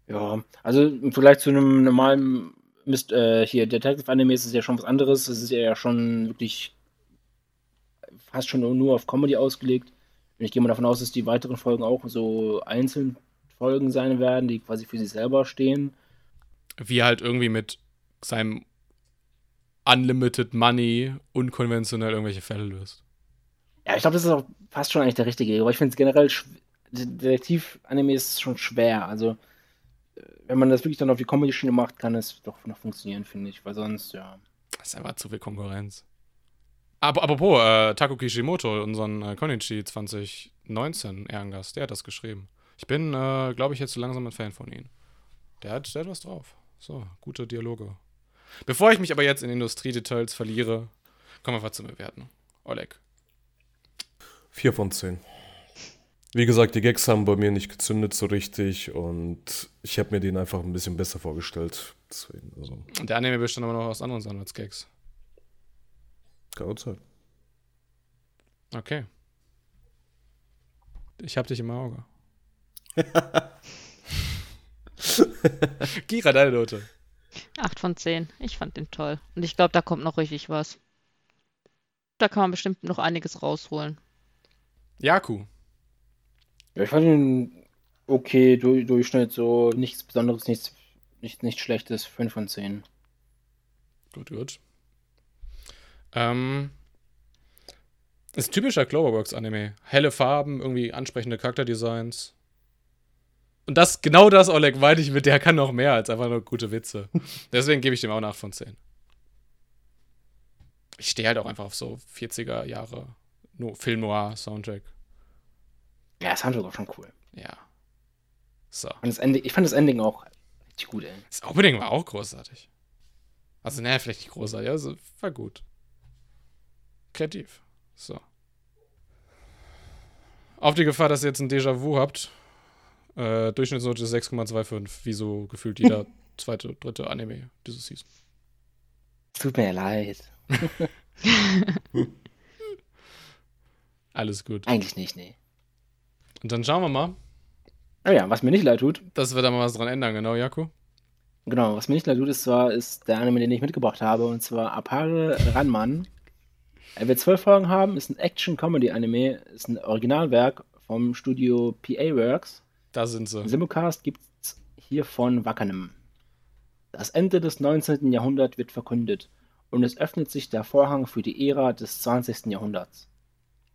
Ja, also im Vergleich zu einem normalen Mist, äh, hier Detective Anime ist es ja schon was anderes. Es ist ja schon wirklich fast schon nur auf Comedy ausgelegt. Und ich gehe mal davon aus, dass die weiteren Folgen auch so einzelne Folgen sein werden, die quasi für sich selber stehen. Wie halt irgendwie mit seinem Unlimited Money unkonventionell irgendwelche Fälle löst. Ja, ich glaube, das ist auch fast schon eigentlich der richtige. Weg, Aber ich finde es generell, Detektiv-Anime ist schon schwer. Also, wenn man das wirklich dann auf die Comedy-Schiene macht, kann es doch noch funktionieren, finde ich. Weil sonst, ja. Das ist einfach zu viel Konkurrenz. Aber apropos, äh, Taku Kishimoto, unseren äh, Konichi 2019 Ehrengast, der hat das geschrieben. Ich bin, äh, glaube ich, jetzt so langsam ein Fan von ihm. Der hat, der hat was drauf. So, gute Dialoge. Bevor ich mich aber jetzt in Industriedetails verliere, kommen wir einfach zum Bewerten. Oleg. 4 von 10. Wie gesagt, die Gags haben bei mir nicht gezündet so richtig und ich habe mir den einfach ein bisschen besser vorgestellt. Deswegen, also, Und der Anime bestand aber noch aus anderen sein als Gags. keine Zeit. Okay. Ich hab dich im Auge. Gira, deine Note. 8 von 10. Ich fand den toll. Und ich glaube, da kommt noch richtig was. Da kann man bestimmt noch einiges rausholen. Jaku. Ja, ich fand ihn okay, durch, Durchschnitt, so nichts Besonderes, nichts, nicht, nichts Schlechtes, 5 von 10. Gut, gut. Ähm, ist typischer Cloverworks-Anime. Helle Farben, irgendwie ansprechende Charakterdesigns. Und das, genau das, Oleg, meinte ich mit, der kann noch mehr als einfach nur gute Witze. Deswegen gebe ich dem auch nach von 10. Ich stehe halt auch einfach auf so 40er Jahre no Film Noir Soundtrack. Ja, das Soundtrack war schon cool. Ja. So. Und das Ending, ich fand das Ending auch richtig gut, ey. Das Opening war auch großartig. Also, naja, vielleicht nicht großartig, also war gut. Kreativ. So. Auf die Gefahr, dass ihr jetzt ein Déjà-vu habt. Äh, Durchschnittsnote 6,25, wie so gefühlt jeder zweite, dritte Anime dieses Season. Tut mir leid. Alles gut. Eigentlich nicht, nee. Und dann schauen wir mal, Oh ja, was mir nicht leid tut, dass wir da mal was dran ändern, genau, Jaco? genau, was mir nicht leid tut, ist zwar ist der Anime, den ich mitgebracht habe, und zwar Apare Ranman. Er wird zwölf Folgen haben, ist ein Action-Comedy-Anime, ist ein Originalwerk vom Studio PA Works. Da sind sie. Simulcast gibt es hier von Wackernem. Das Ende des 19. Jahrhunderts wird verkündet und es öffnet sich der Vorhang für die Ära des 20. Jahrhunderts.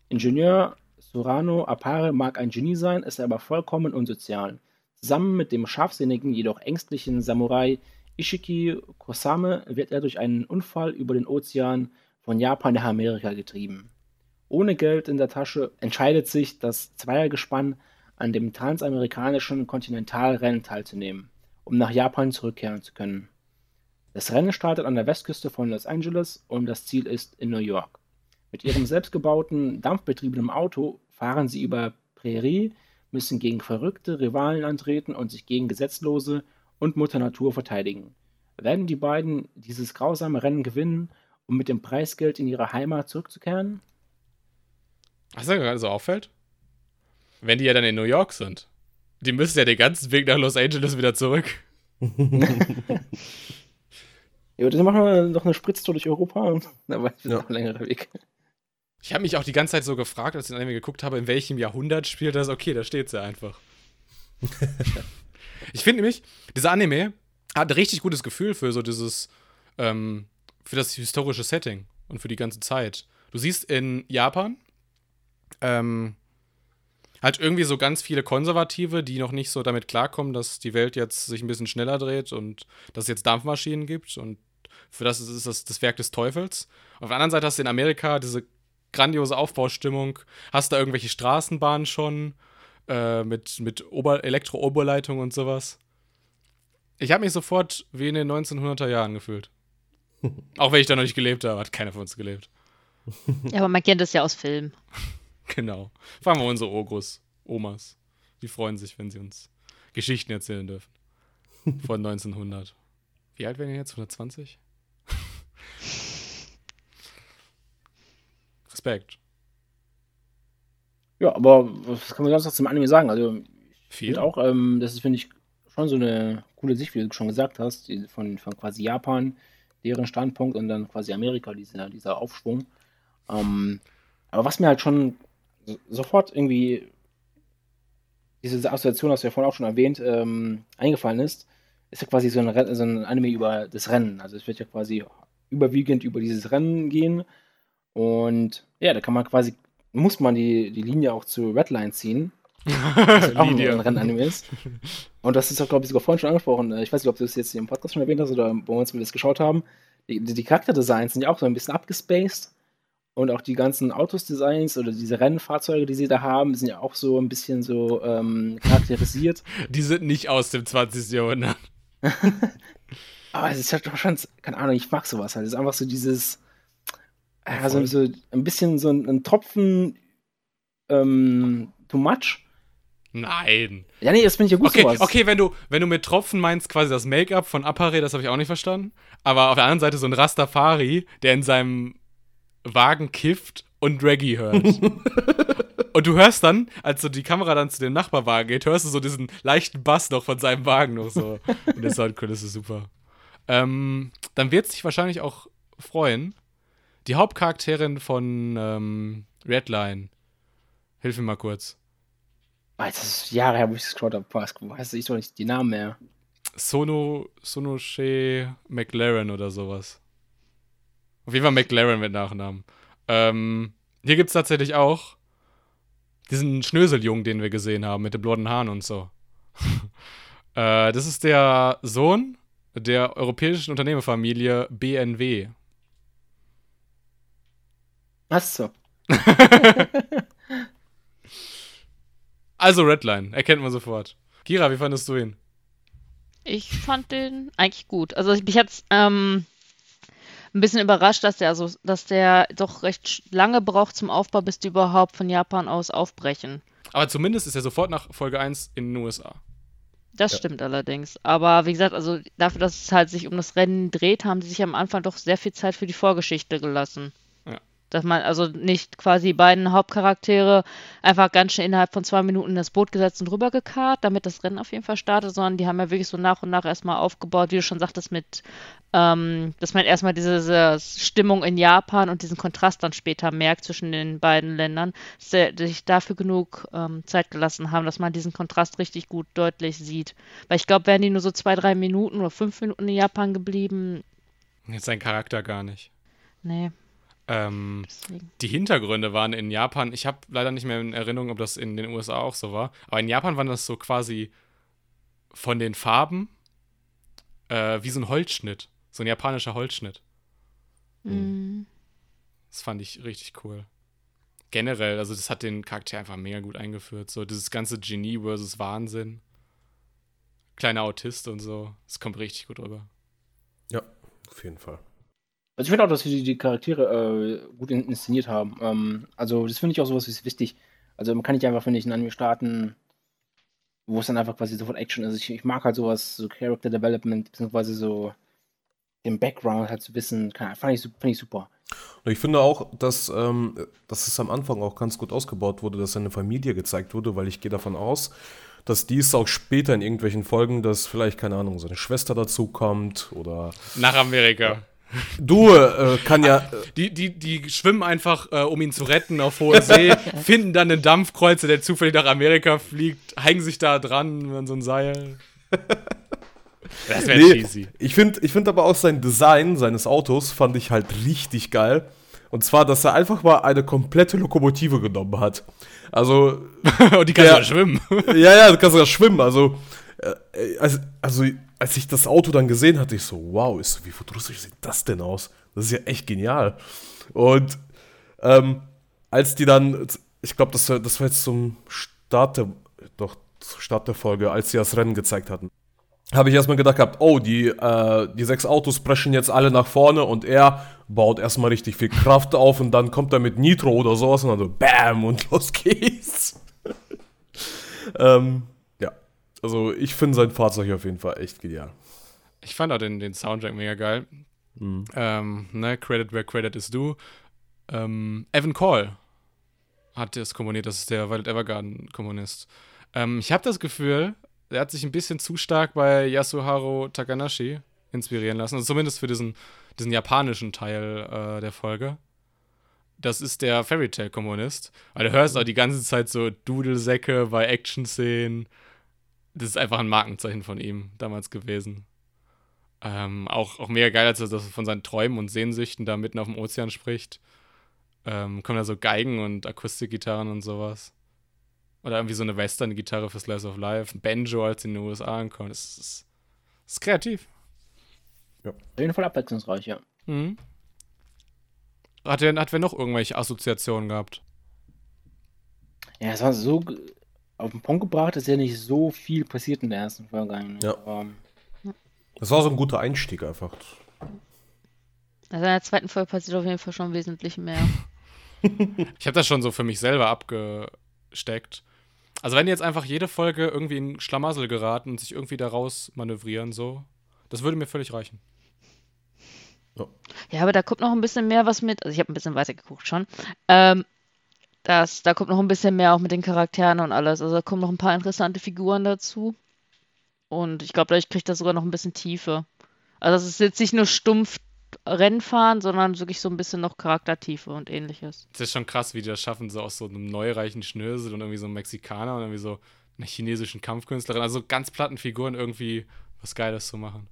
Ingenieur Sorano Apare mag ein Genie sein, ist aber vollkommen unsozial. Zusammen mit dem scharfsinnigen, jedoch ängstlichen Samurai Ishiki Kosame wird er durch einen Unfall über den Ozean von Japan nach Amerika getrieben. Ohne Geld in der Tasche entscheidet sich das Zweiergespann, an dem transamerikanischen Kontinentalrennen teilzunehmen, um nach Japan zurückkehren zu können. Das Rennen startet an der Westküste von Los Angeles und das Ziel ist in New York. Mit ihrem selbstgebauten, dampfbetriebenen Auto fahren sie über Prärie, müssen gegen verrückte Rivalen antreten und sich gegen Gesetzlose und Mutter Natur verteidigen. Werden die beiden dieses grausame Rennen gewinnen, um mit dem Preisgeld in ihre Heimat zurückzukehren? Was mir gerade so auffällt? Wenn die ja dann in New York sind, die müssen ja den ganzen Weg nach Los Angeles wieder zurück. Ja, dann machen wir noch eine Spritztour durch Europa und dann war es Ja. noch ein längerer Weg. Ich habe mich auch die ganze Zeit so gefragt, als ich den Anime geguckt habe, in welchem Jahrhundert spielt das. Okay, da steht's ja einfach. ich finde nämlich, dieser Anime hat ein richtig gutes Gefühl für so dieses, ähm, für das historische Setting und für die ganze Zeit. Du siehst in Japan, ähm, halt irgendwie so ganz viele Konservative, die noch nicht so damit klarkommen, dass die Welt jetzt sich ein bisschen schneller dreht und dass es jetzt Dampfmaschinen gibt und für das ist ist das das Werk des Teufels. Auf der anderen Seite hast du in Amerika diese grandiose Aufbaustimmung, hast da irgendwelche Straßenbahnen schon äh, mit, mit Ober Elektro-Oberleitung und sowas. Ich habe mich sofort wie in den 1900er Jahren gefühlt. Auch wenn ich da noch nicht gelebt habe, hat keiner von uns gelebt. Ja, aber man kennt das ja aus Filmen. Genau. Fragen wir unsere Ogros, Omas. Die freuen sich, wenn sie uns Geschichten erzählen dürfen. Von 1900. Wie alt werden die jetzt? 120? Respekt. Ja, aber was kann man sonst noch zum Anime sagen? Also, Viel? auch, ähm, das ist, finde ich, schon so eine coole Sicht, wie du schon gesagt hast, von, von quasi Japan, deren Standpunkt und dann quasi Amerika, dieser, dieser Aufschwung. Ähm, aber was mir halt schon so, sofort irgendwie diese Assoziation, hast du ja vorhin auch schon erwähnt, ähm, eingefallen ist, ist ja quasi so ein, so ein Anime über das Rennen. Also es wird ja quasi überwiegend über dieses Rennen gehen. Und ja, da kann man quasi, muss man die, die Linie auch zu Redline ziehen. Was auch ein. Rennanime ist. Und das ist auch, glaube ich, sogar vorhin schon angesprochen. Ich weiß nicht, ob du es jetzt im Podcast schon erwähnt hast oder bei uns, wo wir das geschaut haben. Die, die, die Charakterdesigns sind ja auch so ein bisschen abgespaced. Und auch die ganzen Autos-Designs oder diese Rennfahrzeuge, die sie da haben, sind ja auch so ein bisschen so ähm, charakterisiert. Die sind nicht aus dem 20. Jahrhundert. Aber es ist halt doch schon, keine Ahnung, ich mag sowas halt. Es ist einfach so dieses, Ja, ja, so, ein bisschen so ein, ein Tropfen ähm, too much. Nein. Ja, nee, das finde ich ja gut Okay, sowas. okay, wenn du, wenn du mit Tropfen meinst, quasi das Make-up von Apare, das habe ich auch nicht verstanden. Aber auf der anderen Seite so ein Rastafari, der in seinem Wagen kifft und Reggae hört. und du hörst dann, als so die Kamera dann zu dem Nachbarwagen geht, hörst du so diesen leichten Bass noch von seinem Wagen noch so. Und der Soundkulisse ist super. Ähm, dann wird sich wahrscheinlich auch freuen. Die Hauptcharakterin von ähm, Redline. Hilf mir mal kurz. Das ist Jahre her, wo ich das geschaut habe. Weiß ich doch nicht die Namen mehr. Sono, Sonoche McLaren oder sowas. Auf jeden Fall McLaren mit Nachnamen. Ähm, hier gibt es tatsächlich auch diesen Schnöseljungen, den wir gesehen haben, mit den blonden Haaren und so. äh, das ist der Sohn der europäischen Unternehmerfamilie BNW. Ach so. Also Redline, erkennt man sofort. Kira, wie fandest du ihn? Ich fand den eigentlich gut. Also mich hat's ähm, ein bisschen überrascht, dass der also, dass der doch recht lange braucht zum Aufbau, bis die überhaupt von Japan aus aufbrechen. Aber zumindest ist er sofort nach Folge 1 in den USA. Das Ja. stimmt allerdings. Aber wie gesagt, also dafür, dass es halt sich um das Rennen dreht, haben sie sich am Anfang doch sehr viel Zeit für die Vorgeschichte gelassen. Dass man also nicht quasi die beiden Hauptcharaktere einfach ganz schnell innerhalb von zwei Minuten in das Boot gesetzt und rübergekarrt, damit das Rennen auf jeden Fall startet, sondern die haben ja wirklich so nach und nach erstmal aufgebaut, wie du schon sagtest, mit, ähm, dass man erstmal diese, diese Stimmung in Japan und diesen Kontrast dann später merkt zwischen den beiden Ländern, dass sie sich dafür genug ähm, Zeit gelassen haben, dass man diesen Kontrast richtig gut deutlich sieht. Weil ich glaube, wären die nur so zwei, drei Minuten oder fünf Minuten in Japan geblieben, Jetzt sein Charakter gar nicht. nee, Ähm, die Hintergründe waren in Japan, ich habe leider nicht mehr in Erinnerung, ob das in den USA auch so war, aber in Japan waren das so quasi von den Farben äh, wie so ein Holzschnitt, so ein japanischer Holzschnitt. Mhm. Das fand ich richtig cool. Generell, also das hat den Charakter einfach mega gut eingeführt. So dieses ganze Genie versus Wahnsinn. Kleiner Autist und so. Das kommt richtig gut rüber. Ja, auf jeden Fall. Also ich finde auch, dass wir die, Charaktere äh, gut in, inszeniert haben. Ähm, also das finde ich auch sowas ist wichtig. Also man kann nicht einfach, finde ich, ein Anime starten, wo es dann einfach quasi sofort Action ist. Ich, ich mag halt sowas, so Character Development, beziehungsweise so den Background halt zu wissen, kann, fand, ich, fand ich super. Und ich finde auch, dass, ähm, dass es am Anfang auch ganz gut ausgebaut wurde, dass seine Familie gezeigt wurde, weil ich gehe davon aus, dass dies auch später in irgendwelchen Folgen, dass vielleicht, keine Ahnung, seine Schwester dazukommt oder Nach Amerika. Du äh, kann ja, äh, Die, die, die schwimmen einfach, äh, um ihn zu retten auf hoher See, finden dann einen Dampfkreuzer, der zufällig nach Amerika fliegt, hängen sich da dran an so ein Seil. Das wäre Nee, cheesy. ich finde ich find aber auch sein Design seines Autos fand ich halt richtig geil. Und zwar, dass er einfach mal eine komplette Lokomotive genommen hat. Also, Und die kann sogar schwimmen. ja, ja, du kannst sogar schwimmen. Also, äh, also, also, als ich das Auto dann gesehen hatte, ich so, wow, ist, so, wie futuristisch sieht das denn aus? Das ist ja echt genial. Und ähm, als die dann, ich glaube, das, war- das war jetzt zum Start der, doch, Start der Folge, als sie das Rennen gezeigt hatten, habe ich erstmal gedacht gehabt, oh, die, äh, die sechs Autos preschen jetzt alle nach vorne und er baut erstmal richtig viel Kraft auf und dann kommt er mit Nitro oder sowas und dann so BAM und los geht's. ähm, also ich finde sein Fahrzeug auf jeden Fall echt genial. Ich fand auch den, den Soundtrack mega geil. Ähm, ne, Credit where credit is due. Ähm, Evan Call hat das komponiert, das ist der Violet Evergarden-Komponist. Ähm, ich habe das Gefühl, er hat sich ein bisschen zu stark bei Yasuharu Takanashi inspirieren lassen, also zumindest für diesen, diesen japanischen Teil äh, der Folge. Das ist der Fairy Tale-Komponist. Weil du hörst auch die ganze Zeit so Dudelsäcke bei Action-Szenen. Das ist einfach ein Markenzeichen von ihm damals gewesen. Ähm, auch, auch mega geil, als er das von seinen Träumen und Sehnsüchten da mitten auf dem Ozean spricht. Ähm, kommen da so Geigen und Akustikgitarren und sowas. Oder irgendwie so eine Western-Gitarre für Slice of Life. Ein Banjo, als in den USA ankommt. Das ist, das ist kreativ. Auf jeden Fall abwechslungsreich, ja. Mhm. Hat, er, hat wer noch irgendwelche Assoziationen gehabt? Ja, es war so auf den Punkt gebracht, dass ja nicht so viel passiert in der ersten Folge. Ja. Aber, Das war so ein guter Einstieg einfach. Also in der zweiten Folge passiert auf jeden Fall schon wesentlich mehr. Ich habe das schon so für mich selber abgesteckt. Also wenn die jetzt einfach jede Folge irgendwie in Schlamassel geraten und sich irgendwie da raus manövrieren, so, das würde mir völlig reichen. Ja, aber da kommt noch ein bisschen mehr was mit. Also ich habe ein bisschen weiter geguckt schon. Ähm, das, da kommt noch ein bisschen mehr auch mit den Charakteren und alles. Also da kommen noch ein paar interessante Figuren dazu. Und ich glaube, dadurch kriegt das sogar noch ein bisschen Tiefe. Also es ist jetzt nicht nur stumpf Rennfahren, sondern wirklich so ein bisschen noch Charaktertiefe und ähnliches. Es ist schon krass, wie die das schaffen, so aus so einem neureichen Schnösel und irgendwie so einem Mexikaner und irgendwie so einer chinesischen Kampfkünstlerin, also ganz platten Figuren irgendwie was Geiles zu machen.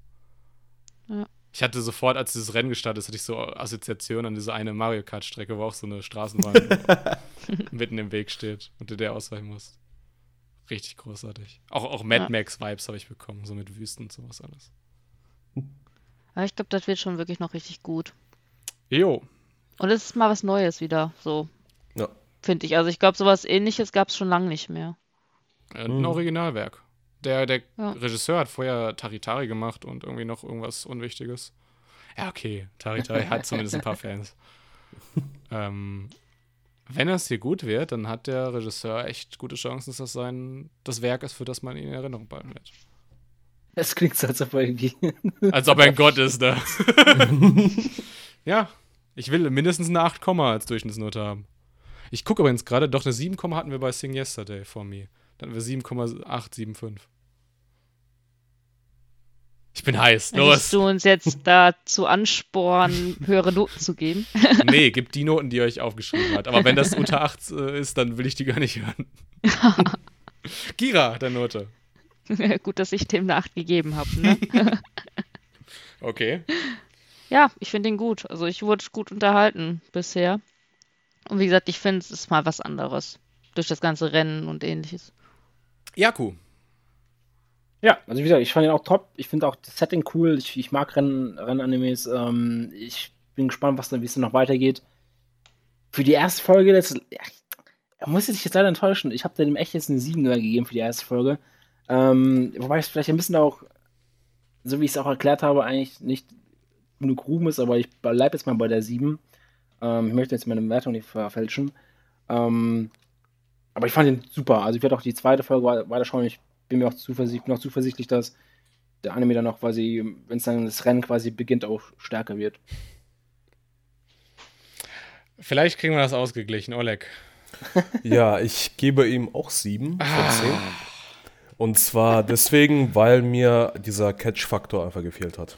Ja. Ich hatte sofort, als dieses Rennen gestartet ist, hatte ich so Assoziationen an diese eine Mario Kart-Strecke, wo auch so eine Straßenbahn mitten im Weg steht und du der ausweichen musst. Richtig großartig. Auch, auch Mad Ja. Max-Vibes habe ich bekommen, so mit Wüsten und sowas alles. Aber ich glaube, das wird schon wirklich noch richtig gut. Jo. Und es ist mal was Neues wieder, so, Ja. finde ich. Also ich glaube, sowas ähnliches gab es schon lange nicht mehr. Ein Mhm. Originalwerk. Der, der Ja. Regisseur hat vorher Taritari gemacht und irgendwie noch irgendwas Unwichtiges. Ja, okay. Taritari hat zumindest ein paar Fans. ähm, wenn das hier gut wird, dann hat der Regisseur echt gute Chancen, dass das sein das Werk ist, für das man ihn in Erinnerung behalten wird. Es klingt so, als ob er irgendwie. Als ob er ein Gott ist, ne? ja, ich will mindestens eine 8, als Durchschnittsnote haben. Ich gucke übrigens gerade, doch eine 7, hatten wir bei Sing Yesterday for Me. Dann hatten wir 7,875. Ich bin heiß. Los. du uns jetzt dazu anspornen, höhere Noten zu geben? Nee, gebt die Noten, die ihr euch aufgeschrieben habt. Aber wenn das unter 8 äh, ist, dann will ich die gar nicht hören. Gira, der Note. Gut, dass ich dem eine 8 gegeben habe. Ne? Okay. Ja, ich finde ihn gut. Also ich wurde gut unterhalten bisher. Und wie gesagt, ich finde, es ist mal was anderes. Durch das ganze Rennen und ähnliches. Jaku. Ja, also wie gesagt, ich fand ihn auch top. Ich finde auch das Setting cool. Ich, ich mag Renn- Rennanimes. Ähm, ich bin gespannt, was dann, wie es dann noch weitergeht. Für die erste Folge, das, ja, er muss sich jetzt leider enttäuschen. Ich habe dem echt jetzt eine 7 gegeben für die erste Folge. Ähm, wobei es vielleicht ein bisschen auch, so wie ich es auch erklärt habe, eigentlich nicht genug Ruhm ist, aber ich bleibe jetzt mal bei der 7. Ähm, ich möchte jetzt meine Wertung nicht verfälschen. Ähm, aber ich fand ihn super. Also ich werde auch die zweite Folge wei- weiterschauen. Ich bin mir auch zuversichtlich, bin auch zuversichtlich, dass der Anime dann auch quasi, wenn es dann das Rennen quasi beginnt, auch stärker wird. Vielleicht kriegen wir das ausgeglichen, Oleg. Ja, ich gebe ihm auch sieben von zehn. Und zwar deswegen, weil mir dieser Catch-Faktor einfach gefehlt hat.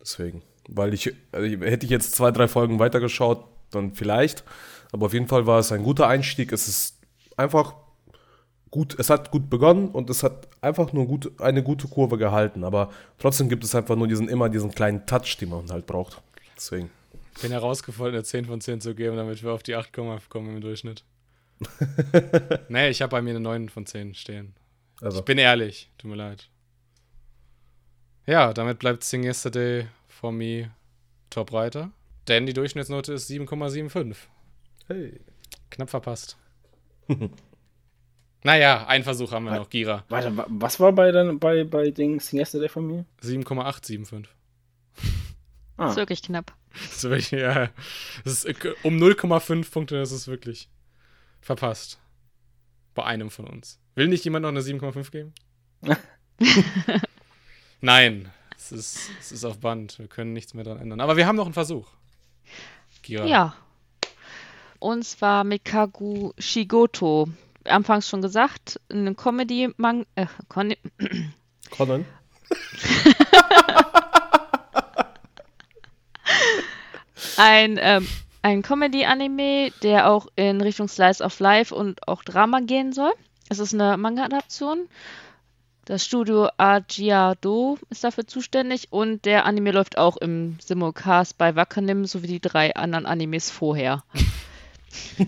Deswegen. Weil ich, also ich- hätte ich jetzt zwei, drei Folgen weitergeschaut, dann vielleicht. Aber auf jeden Fall war es ein guter Einstieg. Es ist einfach gut, es hat gut begonnen und es hat einfach nur gut, eine gute Kurve gehalten. Aber trotzdem gibt es einfach nur diesen, immer diesen kleinen Touch, den man halt braucht. Deswegen. bin herausgefordert, eine 10 von 10 zu geben, damit wir auf die 8 kommen im Durchschnitt. nee, ich habe bei mir eine 9 von 10 stehen. Also, Ich bin ehrlich, tut mir leid. Ja, damit bleibt Sing Yesterday for me top Reiter. Denn die Durchschnittsnote ist 7,75. Hey. Knapp verpasst. naja, einen Versuch haben wir noch, Gira. Warte, wa- was war bei, dann, bei, bei Dings Yesterday von mir? 7,875. Ah, Ist wirklich knapp. Das ist wirklich, ja, das ist, äh, um 0,5 Punkte ist es wirklich verpasst. Bei einem von uns. Will nicht jemand noch eine 7,5 geben? Nein, es ist, es ist auf Band. Wir können nichts mehr dran ändern. Aber wir haben noch einen Versuch. Gira. Ja. Und zwar mit Kagu Shigoto. Anfangs schon gesagt, eine Comedy-Mang... Äh, Con Conan? ein, ähm, ein Comedy-Anime, der auch in Richtung Slice of Life und auch Drama gehen soll. Es ist eine Manga-Adaption. Das Studio Ajiado ist dafür zuständig und der Anime läuft auch im Simulcast bei Wakanim sowie die drei anderen Animes vorher.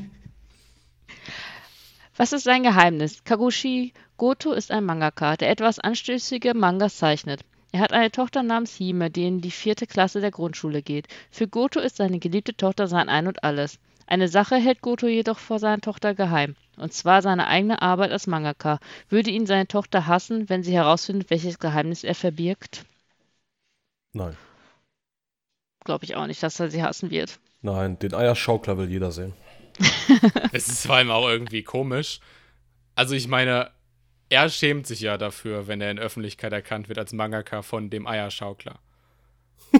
Was ist sein Geheimnis? Kagushi Goto ist ein Mangaka, der etwas anstößige Mangas zeichnet. Er hat eine Tochter namens Hime, die in die vierte Klasse der Grundschule geht. Für Goto ist seine geliebte Tochter sein Ein und Alles. Eine Sache hält Goto jedoch vor seiner Tochter geheim, und zwar seine eigene Arbeit als Mangaka. Würde ihn seine Tochter hassen, wenn sie herausfindet, welches Geheimnis er verbirgt? Nein. Glaube ich auch nicht, dass er sie hassen wird. Nein, den Eierschaukler will jeder sehen. Es ist vor allem auch irgendwie komisch. Also ich meine, er schämt sich ja dafür, wenn er in Öffentlichkeit erkannt wird als Mangaka von dem Eierschaukler.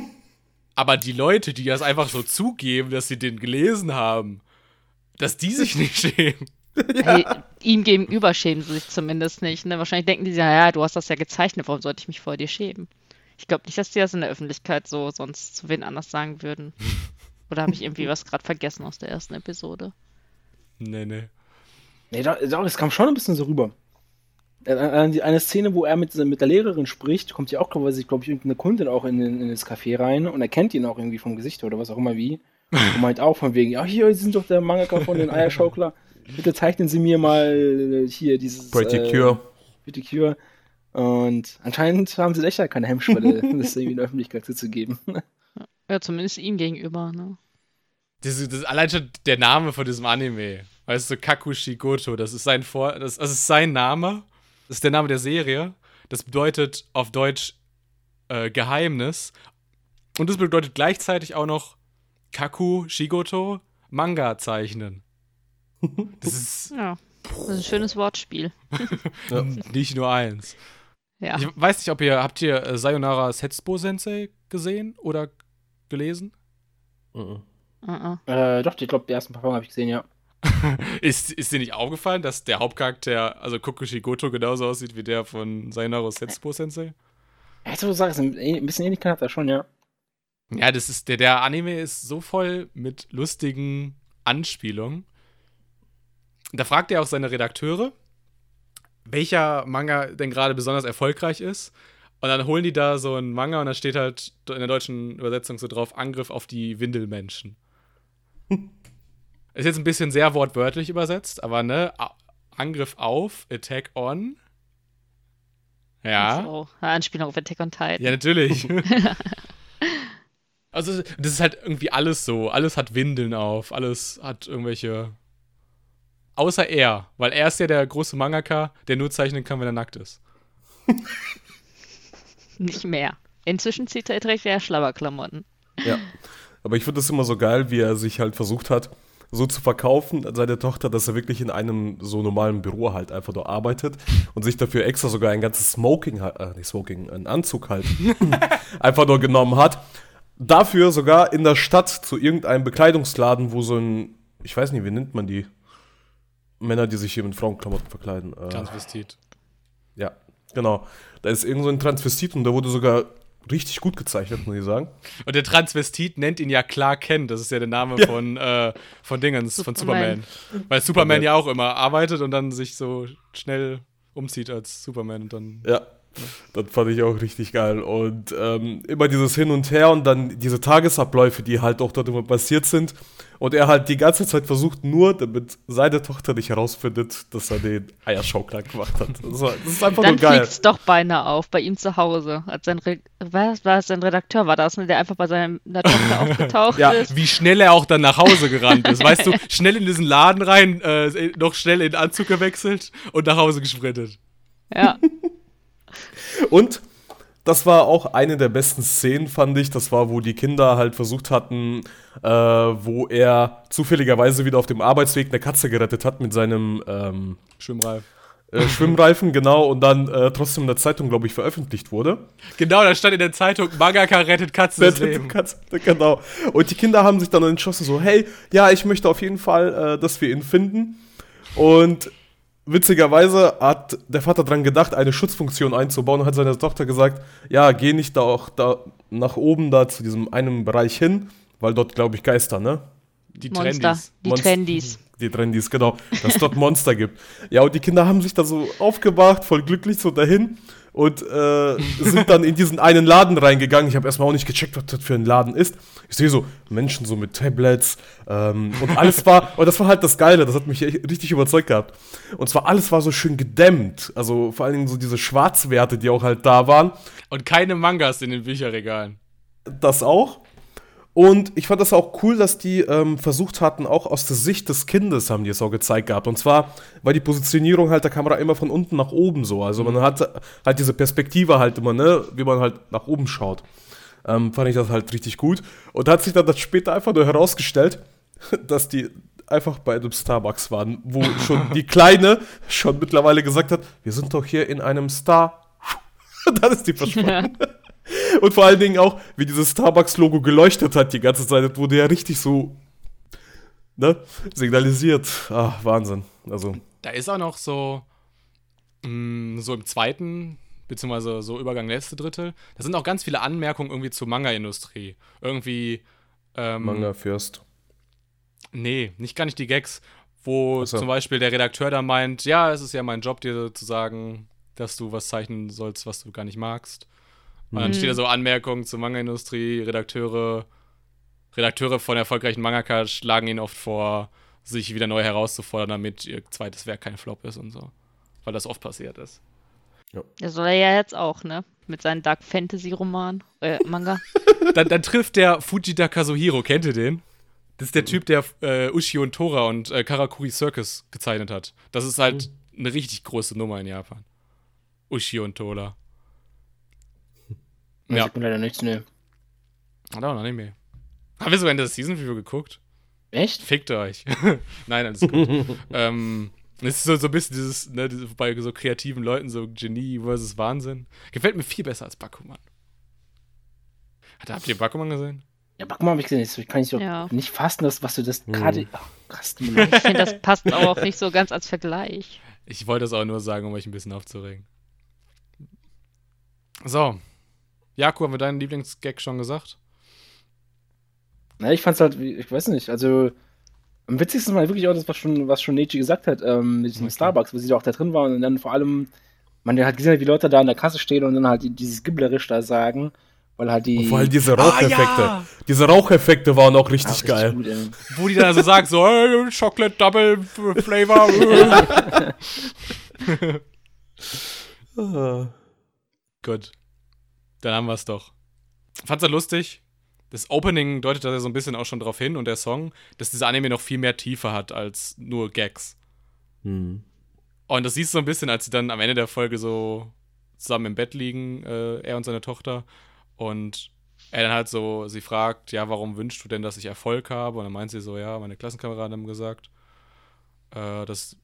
Aber die Leute, die das einfach so zugeben, dass sie den gelesen haben, dass die sich nicht schämen. Hey, ihm gegenüber schämen sie sich zumindest nicht. Ne? Wahrscheinlich denken die sich, ja, ja, du hast das ja gezeichnet, warum sollte ich mich vor dir schämen? Ich glaube nicht, dass die das in der Öffentlichkeit so sonst zu wen anders sagen würden. Oder habe ich irgendwie was gerade vergessen aus der ersten Episode? Nee, nee. nee, doch, doch, das kam schon ein bisschen so rüber. Äh, eine Szene, wo er mit, mit der Lehrerin spricht, kommt ja auch, glaube ich, glaub ich, irgendeine Kundin auch in, in, das Café rein und er kennt ihn auch irgendwie vom Gesicht oder was auch immer wie. Und meint auch von wegen, ja, hier, Sie sind doch der Mangaka von den Eierschaukler. Bitte zeichnen Sie mir mal äh, hier dieses. Pretty Cure. Äh, Pretty Cure. Und anscheinend haben sie echt ja keine Hemmschwelle, das irgendwie in der Öffentlichkeit zuzugeben. Ja, zumindest ihm gegenüber, ne? Das, das, allein schon der Name von diesem Anime. Weißt du, Kakushigoto, das ist sein Vor das, das ist sein Name. Das ist der Name der Serie. Das bedeutet auf Deutsch äh, Geheimnis. Und das bedeutet gleichzeitig auch noch Kaku Shigoto Manga zeichnen. Das ist. Ja, das ist ein schönes Wortspiel. ja. Nicht nur eins. Ja. Ich weiß nicht, ob ihr, habt ihr äh, Sayonara Setsubo Sensei gesehen oder gelesen? Uh -uh. Uh äh, doch, ich glaube, die ersten paar Folgen habe ich gesehen, ja. ist, ist dir nicht aufgefallen, dass der Hauptcharakter, also Kokushi Goto, genauso aussieht wie der von Sayonara Setsubo Sensei? Ja, du sagst, ein bisschen Ähnlichkeit hat er schon, ja. Ja, das ist, der, der Anime ist so voll mit lustigen Anspielungen. Da fragt er auch seine Redakteure, welcher Manga denn gerade besonders erfolgreich ist. Und dann holen die da so einen Manga und da steht halt in der deutschen Übersetzung so drauf: Angriff auf die Windelmenschen. ist jetzt ein bisschen sehr wortwörtlich übersetzt, aber ne, Angriff auf, Attack on. Ja. So, Anspielung auf Attack on Titan. Ja, natürlich. also, das ist halt irgendwie alles so. Alles hat Windeln auf, alles hat irgendwelche. Außer er, weil er ist ja der große Mangaka, der nur zeichnen kann, wenn er nackt ist. Nicht mehr. Inzwischen zieht er, trägt er Schlabberklamotten. Ja. Aber ich finde das immer so geil, wie er sich halt versucht hat, so zu verkaufen an seine Tochter, dass er wirklich in einem so normalen Büro halt einfach nur arbeitet und sich dafür extra sogar ein ganzes Smoking, äh, nicht Smoking, einen Anzug halt einfach nur genommen hat. Dafür sogar in der Stadt zu irgendeinem Bekleidungsladen, wo so ein, ich weiß nicht, wie nennt man die? Männer, die sich hier mit Frauenklamotten verkleiden. Äh, Transvestit. Ja, genau. Da ist irgend so ein Transvestit und da wurde sogar richtig gut gezeichnet, muss ich sagen. Und der Transvestit nennt ihn ja Clark Kent, das ist ja der Name ja. von, äh, von Dingens, Superman. von Superman. Weil Superman ja auch immer arbeitet und dann sich so schnell umzieht als Superman und dann. Ja. Das fand ich auch richtig geil. Und ähm, immer dieses Hin und Her und dann diese Tagesabläufe, die halt auch dort immer passiert sind. Und er halt die ganze Zeit versucht, nur damit seine Tochter nicht herausfindet, dass er den Eierschaukler gemacht hat. Das, war, das ist einfach Dann nur geil. Dann fliegt doch beinahe auf, bei ihm zu Hause. Als sein, Re was, war sein Redakteur war das, ne, der einfach bei seiner Tochter aufgetaucht ja, ist. Wie schnell er auch dann nach Hause gerannt ist. Weißt du, schnell in diesen Laden rein, äh, noch schnell in den Anzug gewechselt und nach Hause gesprintet. Ja. Und das war auch eine der besten Szenen, fand ich. Das war, wo die Kinder halt versucht hatten, äh, wo er zufälligerweise wieder auf dem Arbeitsweg eine Katze gerettet hat mit seinem ähm, Schwimmreifen. Äh, Schwimmreifen, genau, und dann äh, trotzdem in der Zeitung, glaube ich, veröffentlicht wurde. Genau, da stand in der Zeitung, Mangaka rettet Katzen Leben. Katze, genau. Und die Kinder haben sich dann entschlossen, so, hey, ja, ich möchte auf jeden Fall, äh, dass wir ihn finden. Und witzigerweise hat der Vater dran gedacht, eine Schutzfunktion einzubauen und hat seiner Tochter gesagt, ja, geh nicht da auch da nach oben da zu diesem einen Bereich hin, weil dort, glaube ich, Geister, ne? Die Monster, Trendis. Die Monst Trendis. Die Trendis, genau. Dass es dort Monster gibt. Ja, und die Kinder haben sich da so aufgewacht, voll glücklich so dahin und äh, sind dann in diesen einen Laden reingegangen. Ich habe erstmal auch nicht gecheckt, was das für ein Laden ist. Ich sehe so Menschen so mit Tablets ähm, und alles war, und das war halt das Geile, das hat mich richtig überzeugt gehabt. Und zwar alles war so schön gedämmt. Also vor allen Dingen so diese Schwarzwerte, die auch halt da waren. Und keine Mangas in den Bücherregalen. Das auch. Und ich fand das auch cool, dass die ähm, versucht hatten, auch aus der Sicht des Kindes haben die es auch gezeigt gehabt. Und zwar war die Positionierung halt der Kamera immer von unten nach oben so. Also man mhm. hat halt diese Perspektive halt immer, ne, wie man halt nach oben schaut. Ähm, fand ich das halt richtig gut. Und hat sich dann das später einfach nur herausgestellt, dass die einfach bei einem Starbucks waren, wo schon die Kleine schon mittlerweile gesagt hat, wir sind doch hier in einem Star. dann ist die verschwunden. Ja. Und vor allen Dingen auch, wie dieses Starbucks-Logo geleuchtet hat die ganze Zeit. Das wurde ja richtig so ne, signalisiert. Ah, Wahnsinn. Also. Da ist auch noch so, mh, mm, so im zweiten, beziehungsweise so Übergang letzte Drittel, da sind auch ganz viele Anmerkungen irgendwie zur Manga-Industrie. Irgendwie. Ähm, Manga-Fürst. Nee, nicht gar nicht die Gags. wo so. zum Beispiel der Redakteur da meint, ja, es ist ja mein Job, dir zu sagen, dass du was zeichnen sollst, was du gar nicht magst. Und dann Mhm. steht da so Anmerkungen zur Manga-Industrie, Redakteure, Redakteure von erfolgreichen Mangaka schlagen ihn oft vor, sich wieder neu herauszufordern, damit ihr zweites Werk kein Flop ist und so. Weil das oft passiert ist. Der soll er ja jetzt auch, ne? Mit seinen Dark Fantasy Roman, äh, Manga. dann, dann trifft der Fujita Kazuhiro, kennt ihr den? Das ist der Typ, der äh, Ushio und Tora und äh, Karakuri Circus gezeichnet hat. Das ist halt eine richtig große Nummer in Japan. Ushio und Tora. Ja. Ich bin leider nichts, ne. hat auch noch nicht mehr. Haben wir sogar in der Season Review geguckt? Echt? Fickt euch. Nein, alles gut. ähm, es ist so, so ein bisschen dieses, ne, bei so kreativen Leuten, so Genie versus Wahnsinn. Gefällt mir viel besser als Bakuman. Hat, habt ihr Bakuman gesehen? Ja, Bakuman habe ich gesehen. Das kann ich so Ja. nicht fassen, dass, was du das Hm. gerade. Krass, mir. Ich finde, das passt auch nicht so ganz als Vergleich. Ich wollte es auch nur sagen, um euch ein bisschen aufzuregen. So. Jaku, haben wir deinen Lieblingsgag schon gesagt? Na, ich fand's halt, ich weiß nicht, also am witzigsten war wirklich auch das, was schon, was schon Neji gesagt hat, ähm, mit diesem Okay. Starbucks, wo sie da auch da drin waren und dann vor allem, man hat gesehen, wie Leute da an der Kasse stehen und dann halt die- dieses Gibblerisch da sagen, weil halt die. Und vor allem diese Ah, Raucheffekte. ja! Diese Raucheffekte waren auch Ah, richtig geil. Gut. Wo die dann also sagt, so, hey, Chocolate Double Flavor. Ah. Gut. Dann haben wir es doch. Fand's er lustig? Das Opening deutet da so ein bisschen auch schon drauf hin und der Song, dass dieser Anime noch viel mehr Tiefe hat als nur Gags. Hm. Und das siehst du so ein bisschen, als sie dann am Ende der Folge so zusammen im Bett liegen, äh, er und seine Tochter. Und er dann halt so, sie fragt, ja, warum wünschst du denn, dass ich Erfolg habe? Und dann meint sie so, ja, meine Klassenkameraden haben gesagt, äh, dass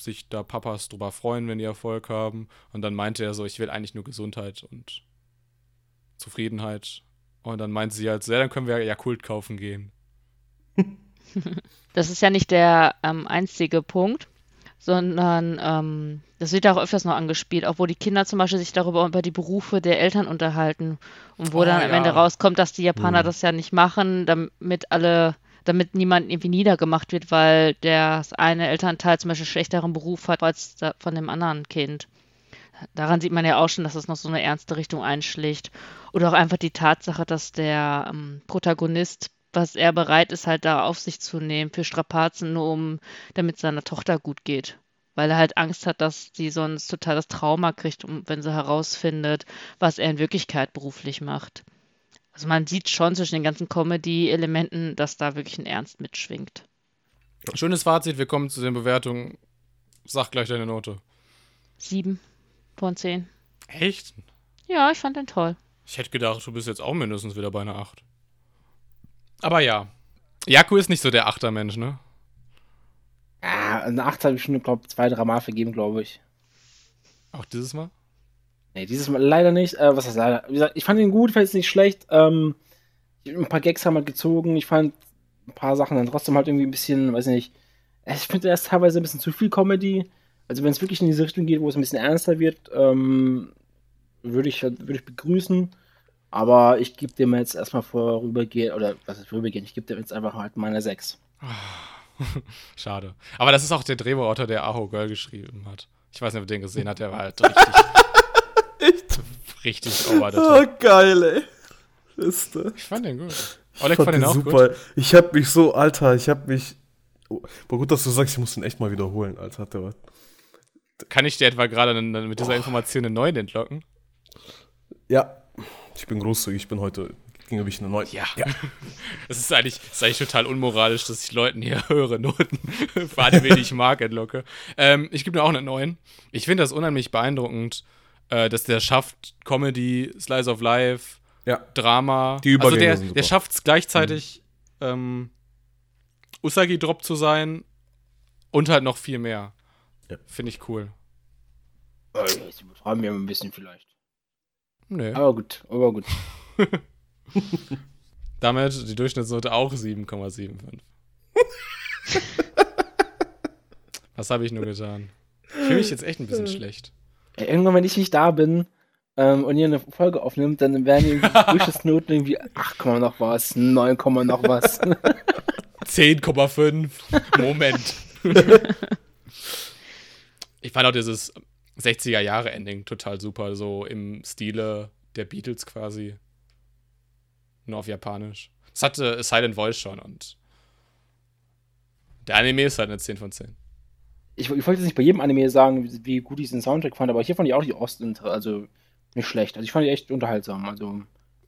sich da Papas drüber freuen, wenn die Erfolg haben. Und dann meinte er so, ich will eigentlich nur Gesundheit und Zufriedenheit. Und dann meinte sie halt, so, ja, dann können wir ja Kult kaufen gehen. Das ist ja nicht der ähm, einzige Punkt, sondern ähm, das wird ja auch öfters noch angespielt, auch wo die Kinder zum Beispiel sich darüber über die Berufe der Eltern unterhalten und wo Oh, dann am ja. Ende rauskommt, dass die Japaner Mhm. das ja nicht machen, damit alle, damit niemand irgendwie niedergemacht wird, weil das eine Elternteil zum Beispiel schlechteren Beruf hat als von dem anderen Kind. Daran sieht man ja auch schon, dass es noch so eine ernste Richtung einschlägt. Oder auch einfach die Tatsache, dass der ähm, Protagonist, was er bereit ist, halt da auf sich zu nehmen für Strapazen, nur um, damit seiner Tochter gut geht. Weil er halt Angst hat, dass sie sonst totales Trauma kriegt, wenn sie herausfindet, was er in Wirklichkeit beruflich macht. Also man sieht schon zwischen den ganzen Comedy-Elementen, dass da wirklich ein Ernst mitschwingt. Schönes Fazit, wir kommen zu den Bewertungen. Sag gleich deine Note. Sieben von zehn. Echt? Ja, ich fand den toll. Ich hätte gedacht, du bist jetzt auch mindestens wieder bei einer 8. Aber ja. Jaku ist nicht so der Achtermensch, ne? Ah, eine 8 habe ich schon, glaube zwei, drei Mal vergeben, glaube ich. Auch dieses Mal? Nee, dieses Mal leider nicht. Äh, was heißt leider? Wie gesagt, ich fand ihn gut, ich fand es nicht schlecht. Ähm, ein paar Gags haben halt gezogen. Ich fand ein paar Sachen dann trotzdem halt irgendwie ein bisschen, weiß nicht. Ich finde erst teilweise ein bisschen zu viel Comedy. Also wenn es wirklich in diese Richtung geht, wo es ein bisschen ernster wird, ähm, würde ich, würde ich begrüßen. Aber ich gebe dem jetzt erstmal vorübergehend, oder was ist vorübergehend, ich gebe dem jetzt einfach halt meine 6. Schade. Aber das ist auch der Drehbuchautor, der Aho Girl geschrieben hat. Ich weiß nicht, ob ihr den gesehen hat, der war halt richtig. Echt? richtig over the Oh, top. geil, ey. Ist, Ich fand den gut. ich Oleg fand fand den den auch super. gut. Ich hab mich so, Alter, ich hab mich. Oh, aber gut, dass du sagst, ich muss den echt mal wiederholen, Alter. Der war, Kann ich dir etwa gerade mit dieser Information einen neuen entlocken? ja, ich bin großzügig, ich bin heute gegenüber ich eine neue. Ja. Es ist eigentlich, es ist eigentlich total unmoralisch, dass ich Leuten hier höhere Noten für Anime, die ich mag, entlocke. Ähm, ich gebe mir auch eine 9. Ich finde das unheimlich beeindruckend, äh, dass der schafft Comedy, Slice of Life, Ja. Drama. Die Übergänge also der, der schafft es gleichzeitig, ähm, Usagi-Drop zu sein und halt noch viel mehr. Ja. Finde ich cool. Jetzt übertreiben wir ein bisschen vielleicht. Nö. Aber gut, aber gut. Damit die Durchschnittsnote auch 7,75. Was habe ich nur getan? Ich fühle mich jetzt echt ein bisschen schlecht. Ey, irgendwann, wenn ich nicht da bin ähm, und ihr eine Folge aufnimmt, dann werden irgendwie die Durchschnittsnoten irgendwie 8, noch was, 9, noch was. 10,5. Moment. Ich fand auch dieses 60er-Jahre-Ending total super, so im Stile der Beatles quasi. Nur auf Japanisch. Das hatte Silent Voice schon und der Anime ist halt eine 10 von 10. Ich, ich wollte jetzt nicht bei jedem Anime sagen, wie, wie gut ich den Soundtrack fand, aber hier fand ich auch die Ost, also nicht schlecht. Also ich fand die echt unterhaltsam. Also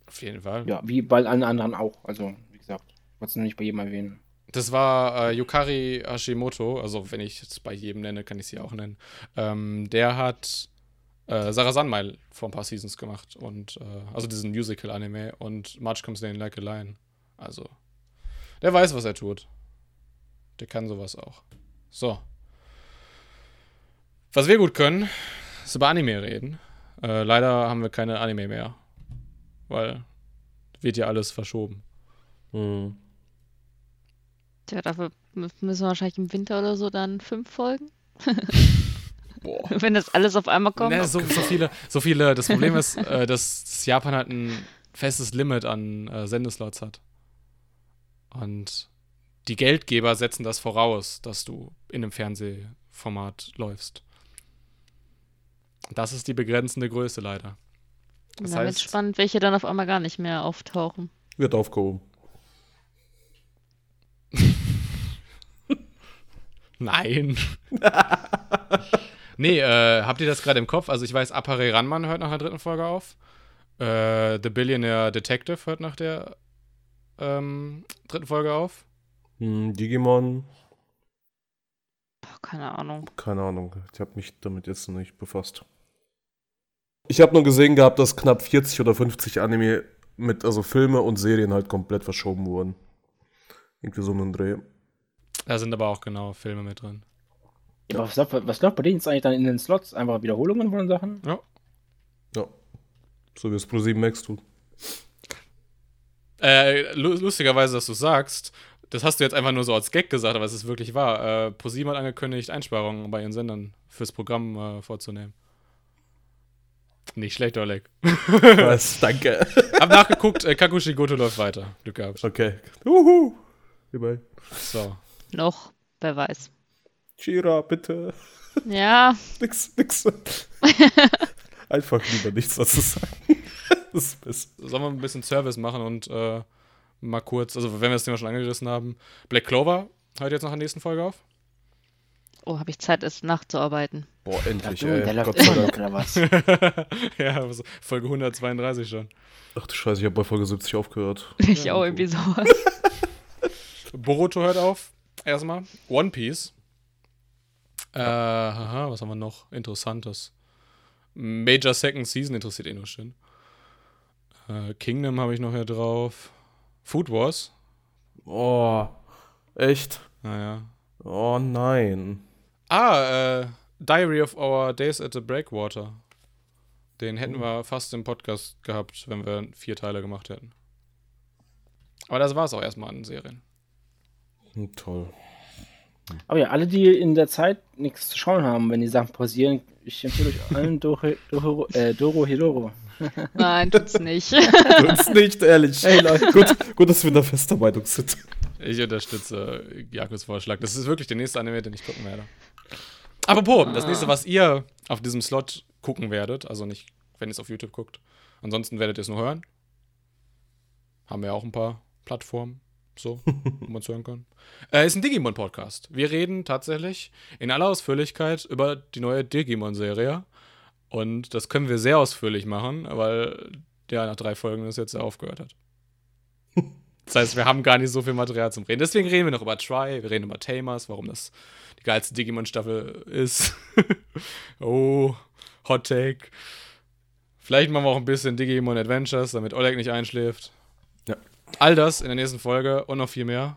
Auf jeden Fall. ja, wie bei allen anderen auch. Also wie gesagt, ich wollte es nur nicht bei jedem erwähnen. Das war äh, Yukari Hashimoto, also wenn ich es bei jedem nenne, kann ich sie auch nennen. Ähm, der hat äh, Sarah Sunmail vor ein paar Seasons gemacht und äh, also diesen Musical-Anime und March Comes Down Like a Lion. Also, der weiß, was er tut. Der kann sowas auch. So. Was wir gut können, ist über Anime reden. Äh, leider haben wir keine Anime mehr. Weil wird ja alles verschoben. Hm. Tja, dafür mü- müssen wir wahrscheinlich im Winter oder so dann fünf Folgen. Boah. Wenn das alles auf einmal kommt. Ne, so, so viele, so viele. Das Problem ist, äh, dass, Japan halt ein festes Limit an äh, Sendeslots hat. Und die Geldgeber setzen das voraus, dass du in einem Fernsehformat läufst. Das ist die begrenzende Größe leider. Und Das dann wird heißt, spannend, welche dann auf einmal gar nicht mehr auftauchen. Wird aufgehoben. Nein. nee, äh, habt ihr das gerade im Kopf? Also ich weiß, Apare Ranman hört nach der dritten Folge auf. Äh, The Billionaire Detective hört nach der ähm, dritten Folge auf. Hm, Digimon, Boah, keine Ahnung. keine Ahnung. Ich habe mich damit jetzt noch nicht befasst. Ich habe nur gesehen gehabt, dass knapp 40 oder 50 Anime mit, also Filme und Serien halt komplett verschoben wurden. Irgendwie so einen Dreh. Da sind aber auch genau Filme mit drin. Ja, aber was, läuft- was läuft bei denen jetzt eigentlich dann in den Slots? Einfach Wiederholungen von Sachen? Ja. Ja. So wie es Pro 7 Max tut. Äh, lu- lustigerweise, dass du sagst, das hast du jetzt einfach nur so als Gag gesagt, aber es ist wirklich wahr. Äh, ProSieben hat angekündigt, Einsparungen bei ihren Sendern fürs Programm äh, vorzunehmen. Nicht schlecht, Oleg. Was? Danke. Hab nachgeguckt, äh, Kakushigoto läuft weiter. Glück gehabt. Okay. Uhu. Hierbei. So. Noch, wer weiß. Chira, bitte. Ja, Nix, nix. Einfach lieber nichts dazu sagen. Das ist besser. Sollen wir ein bisschen Service machen und äh, mal kurz, also wenn wir das Thema schon angerissen haben, Black Clover hört jetzt nach der nächsten Folge auf? oh, habe ich Zeit, es nachzuarbeiten. Boah, endlich, du, der ey. läuft Gott sei immer noch, Dank. oder was? ja, also Folge 132 schon. Ach du Scheiße, ich habe bei Folge 70 aufgehört. Ich Ja, auch irgendwie sowas. Boruto hört auf. Erstmal. One Piece. Äh, haha, was haben wir noch? Interessantes. Major Second Season interessiert eh nur schön. Äh, Kingdom habe ich noch hier drauf. Food Wars. Oh, echt? Naja. Oh nein. Ah, äh, Diary of Our Days at the Breakwater. Den hätten wir fast im Podcast gehabt, wenn wir vier Teile gemacht hätten. Aber das war es auch erstmal an Serien. Hm, Toll. Aber ja, alle, die in der Zeit nichts zu schauen haben, wenn die Sachen pausieren, ich empfehle euch allen Doro, Doro, äh, Doro Hedoro. Nein, tut's nicht. Uns nicht, ehrlich. Hey, Leute. gut, gut, dass wir in der festen Meinung sind. Ich unterstütze Jakobs Vorschlag. Das ist wirklich der nächste Anime, den ich gucken werde. Apropos, das nächste, was ihr auf diesem Slot gucken werdet, also nicht, wenn ihr es auf YouTube guckt. Ansonsten werdet ihr es nur hören. Haben wir ja auch ein paar Plattformen, so, wo man es hören kann. Äh, ist ein Digimon-Podcast. Wir reden tatsächlich in aller Ausführlichkeit über die neue Digimon-Serie. Und das können wir sehr ausführlich machen, weil der nach drei Folgen das jetzt aufgehört hat. Das heißt, wir haben gar nicht so viel Material zum Reden. Deswegen reden wir noch über Try, wir reden über Tamers, warum das die geilste Digimon-Staffel ist. oh, Hot Take. Vielleicht machen wir auch ein bisschen Digimon Adventures, damit Oleg nicht einschläft. All das in der nächsten Folge und noch viel mehr.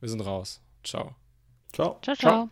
Wir sind raus. Ciao. Ciao. Ciao, Ciao. ciao.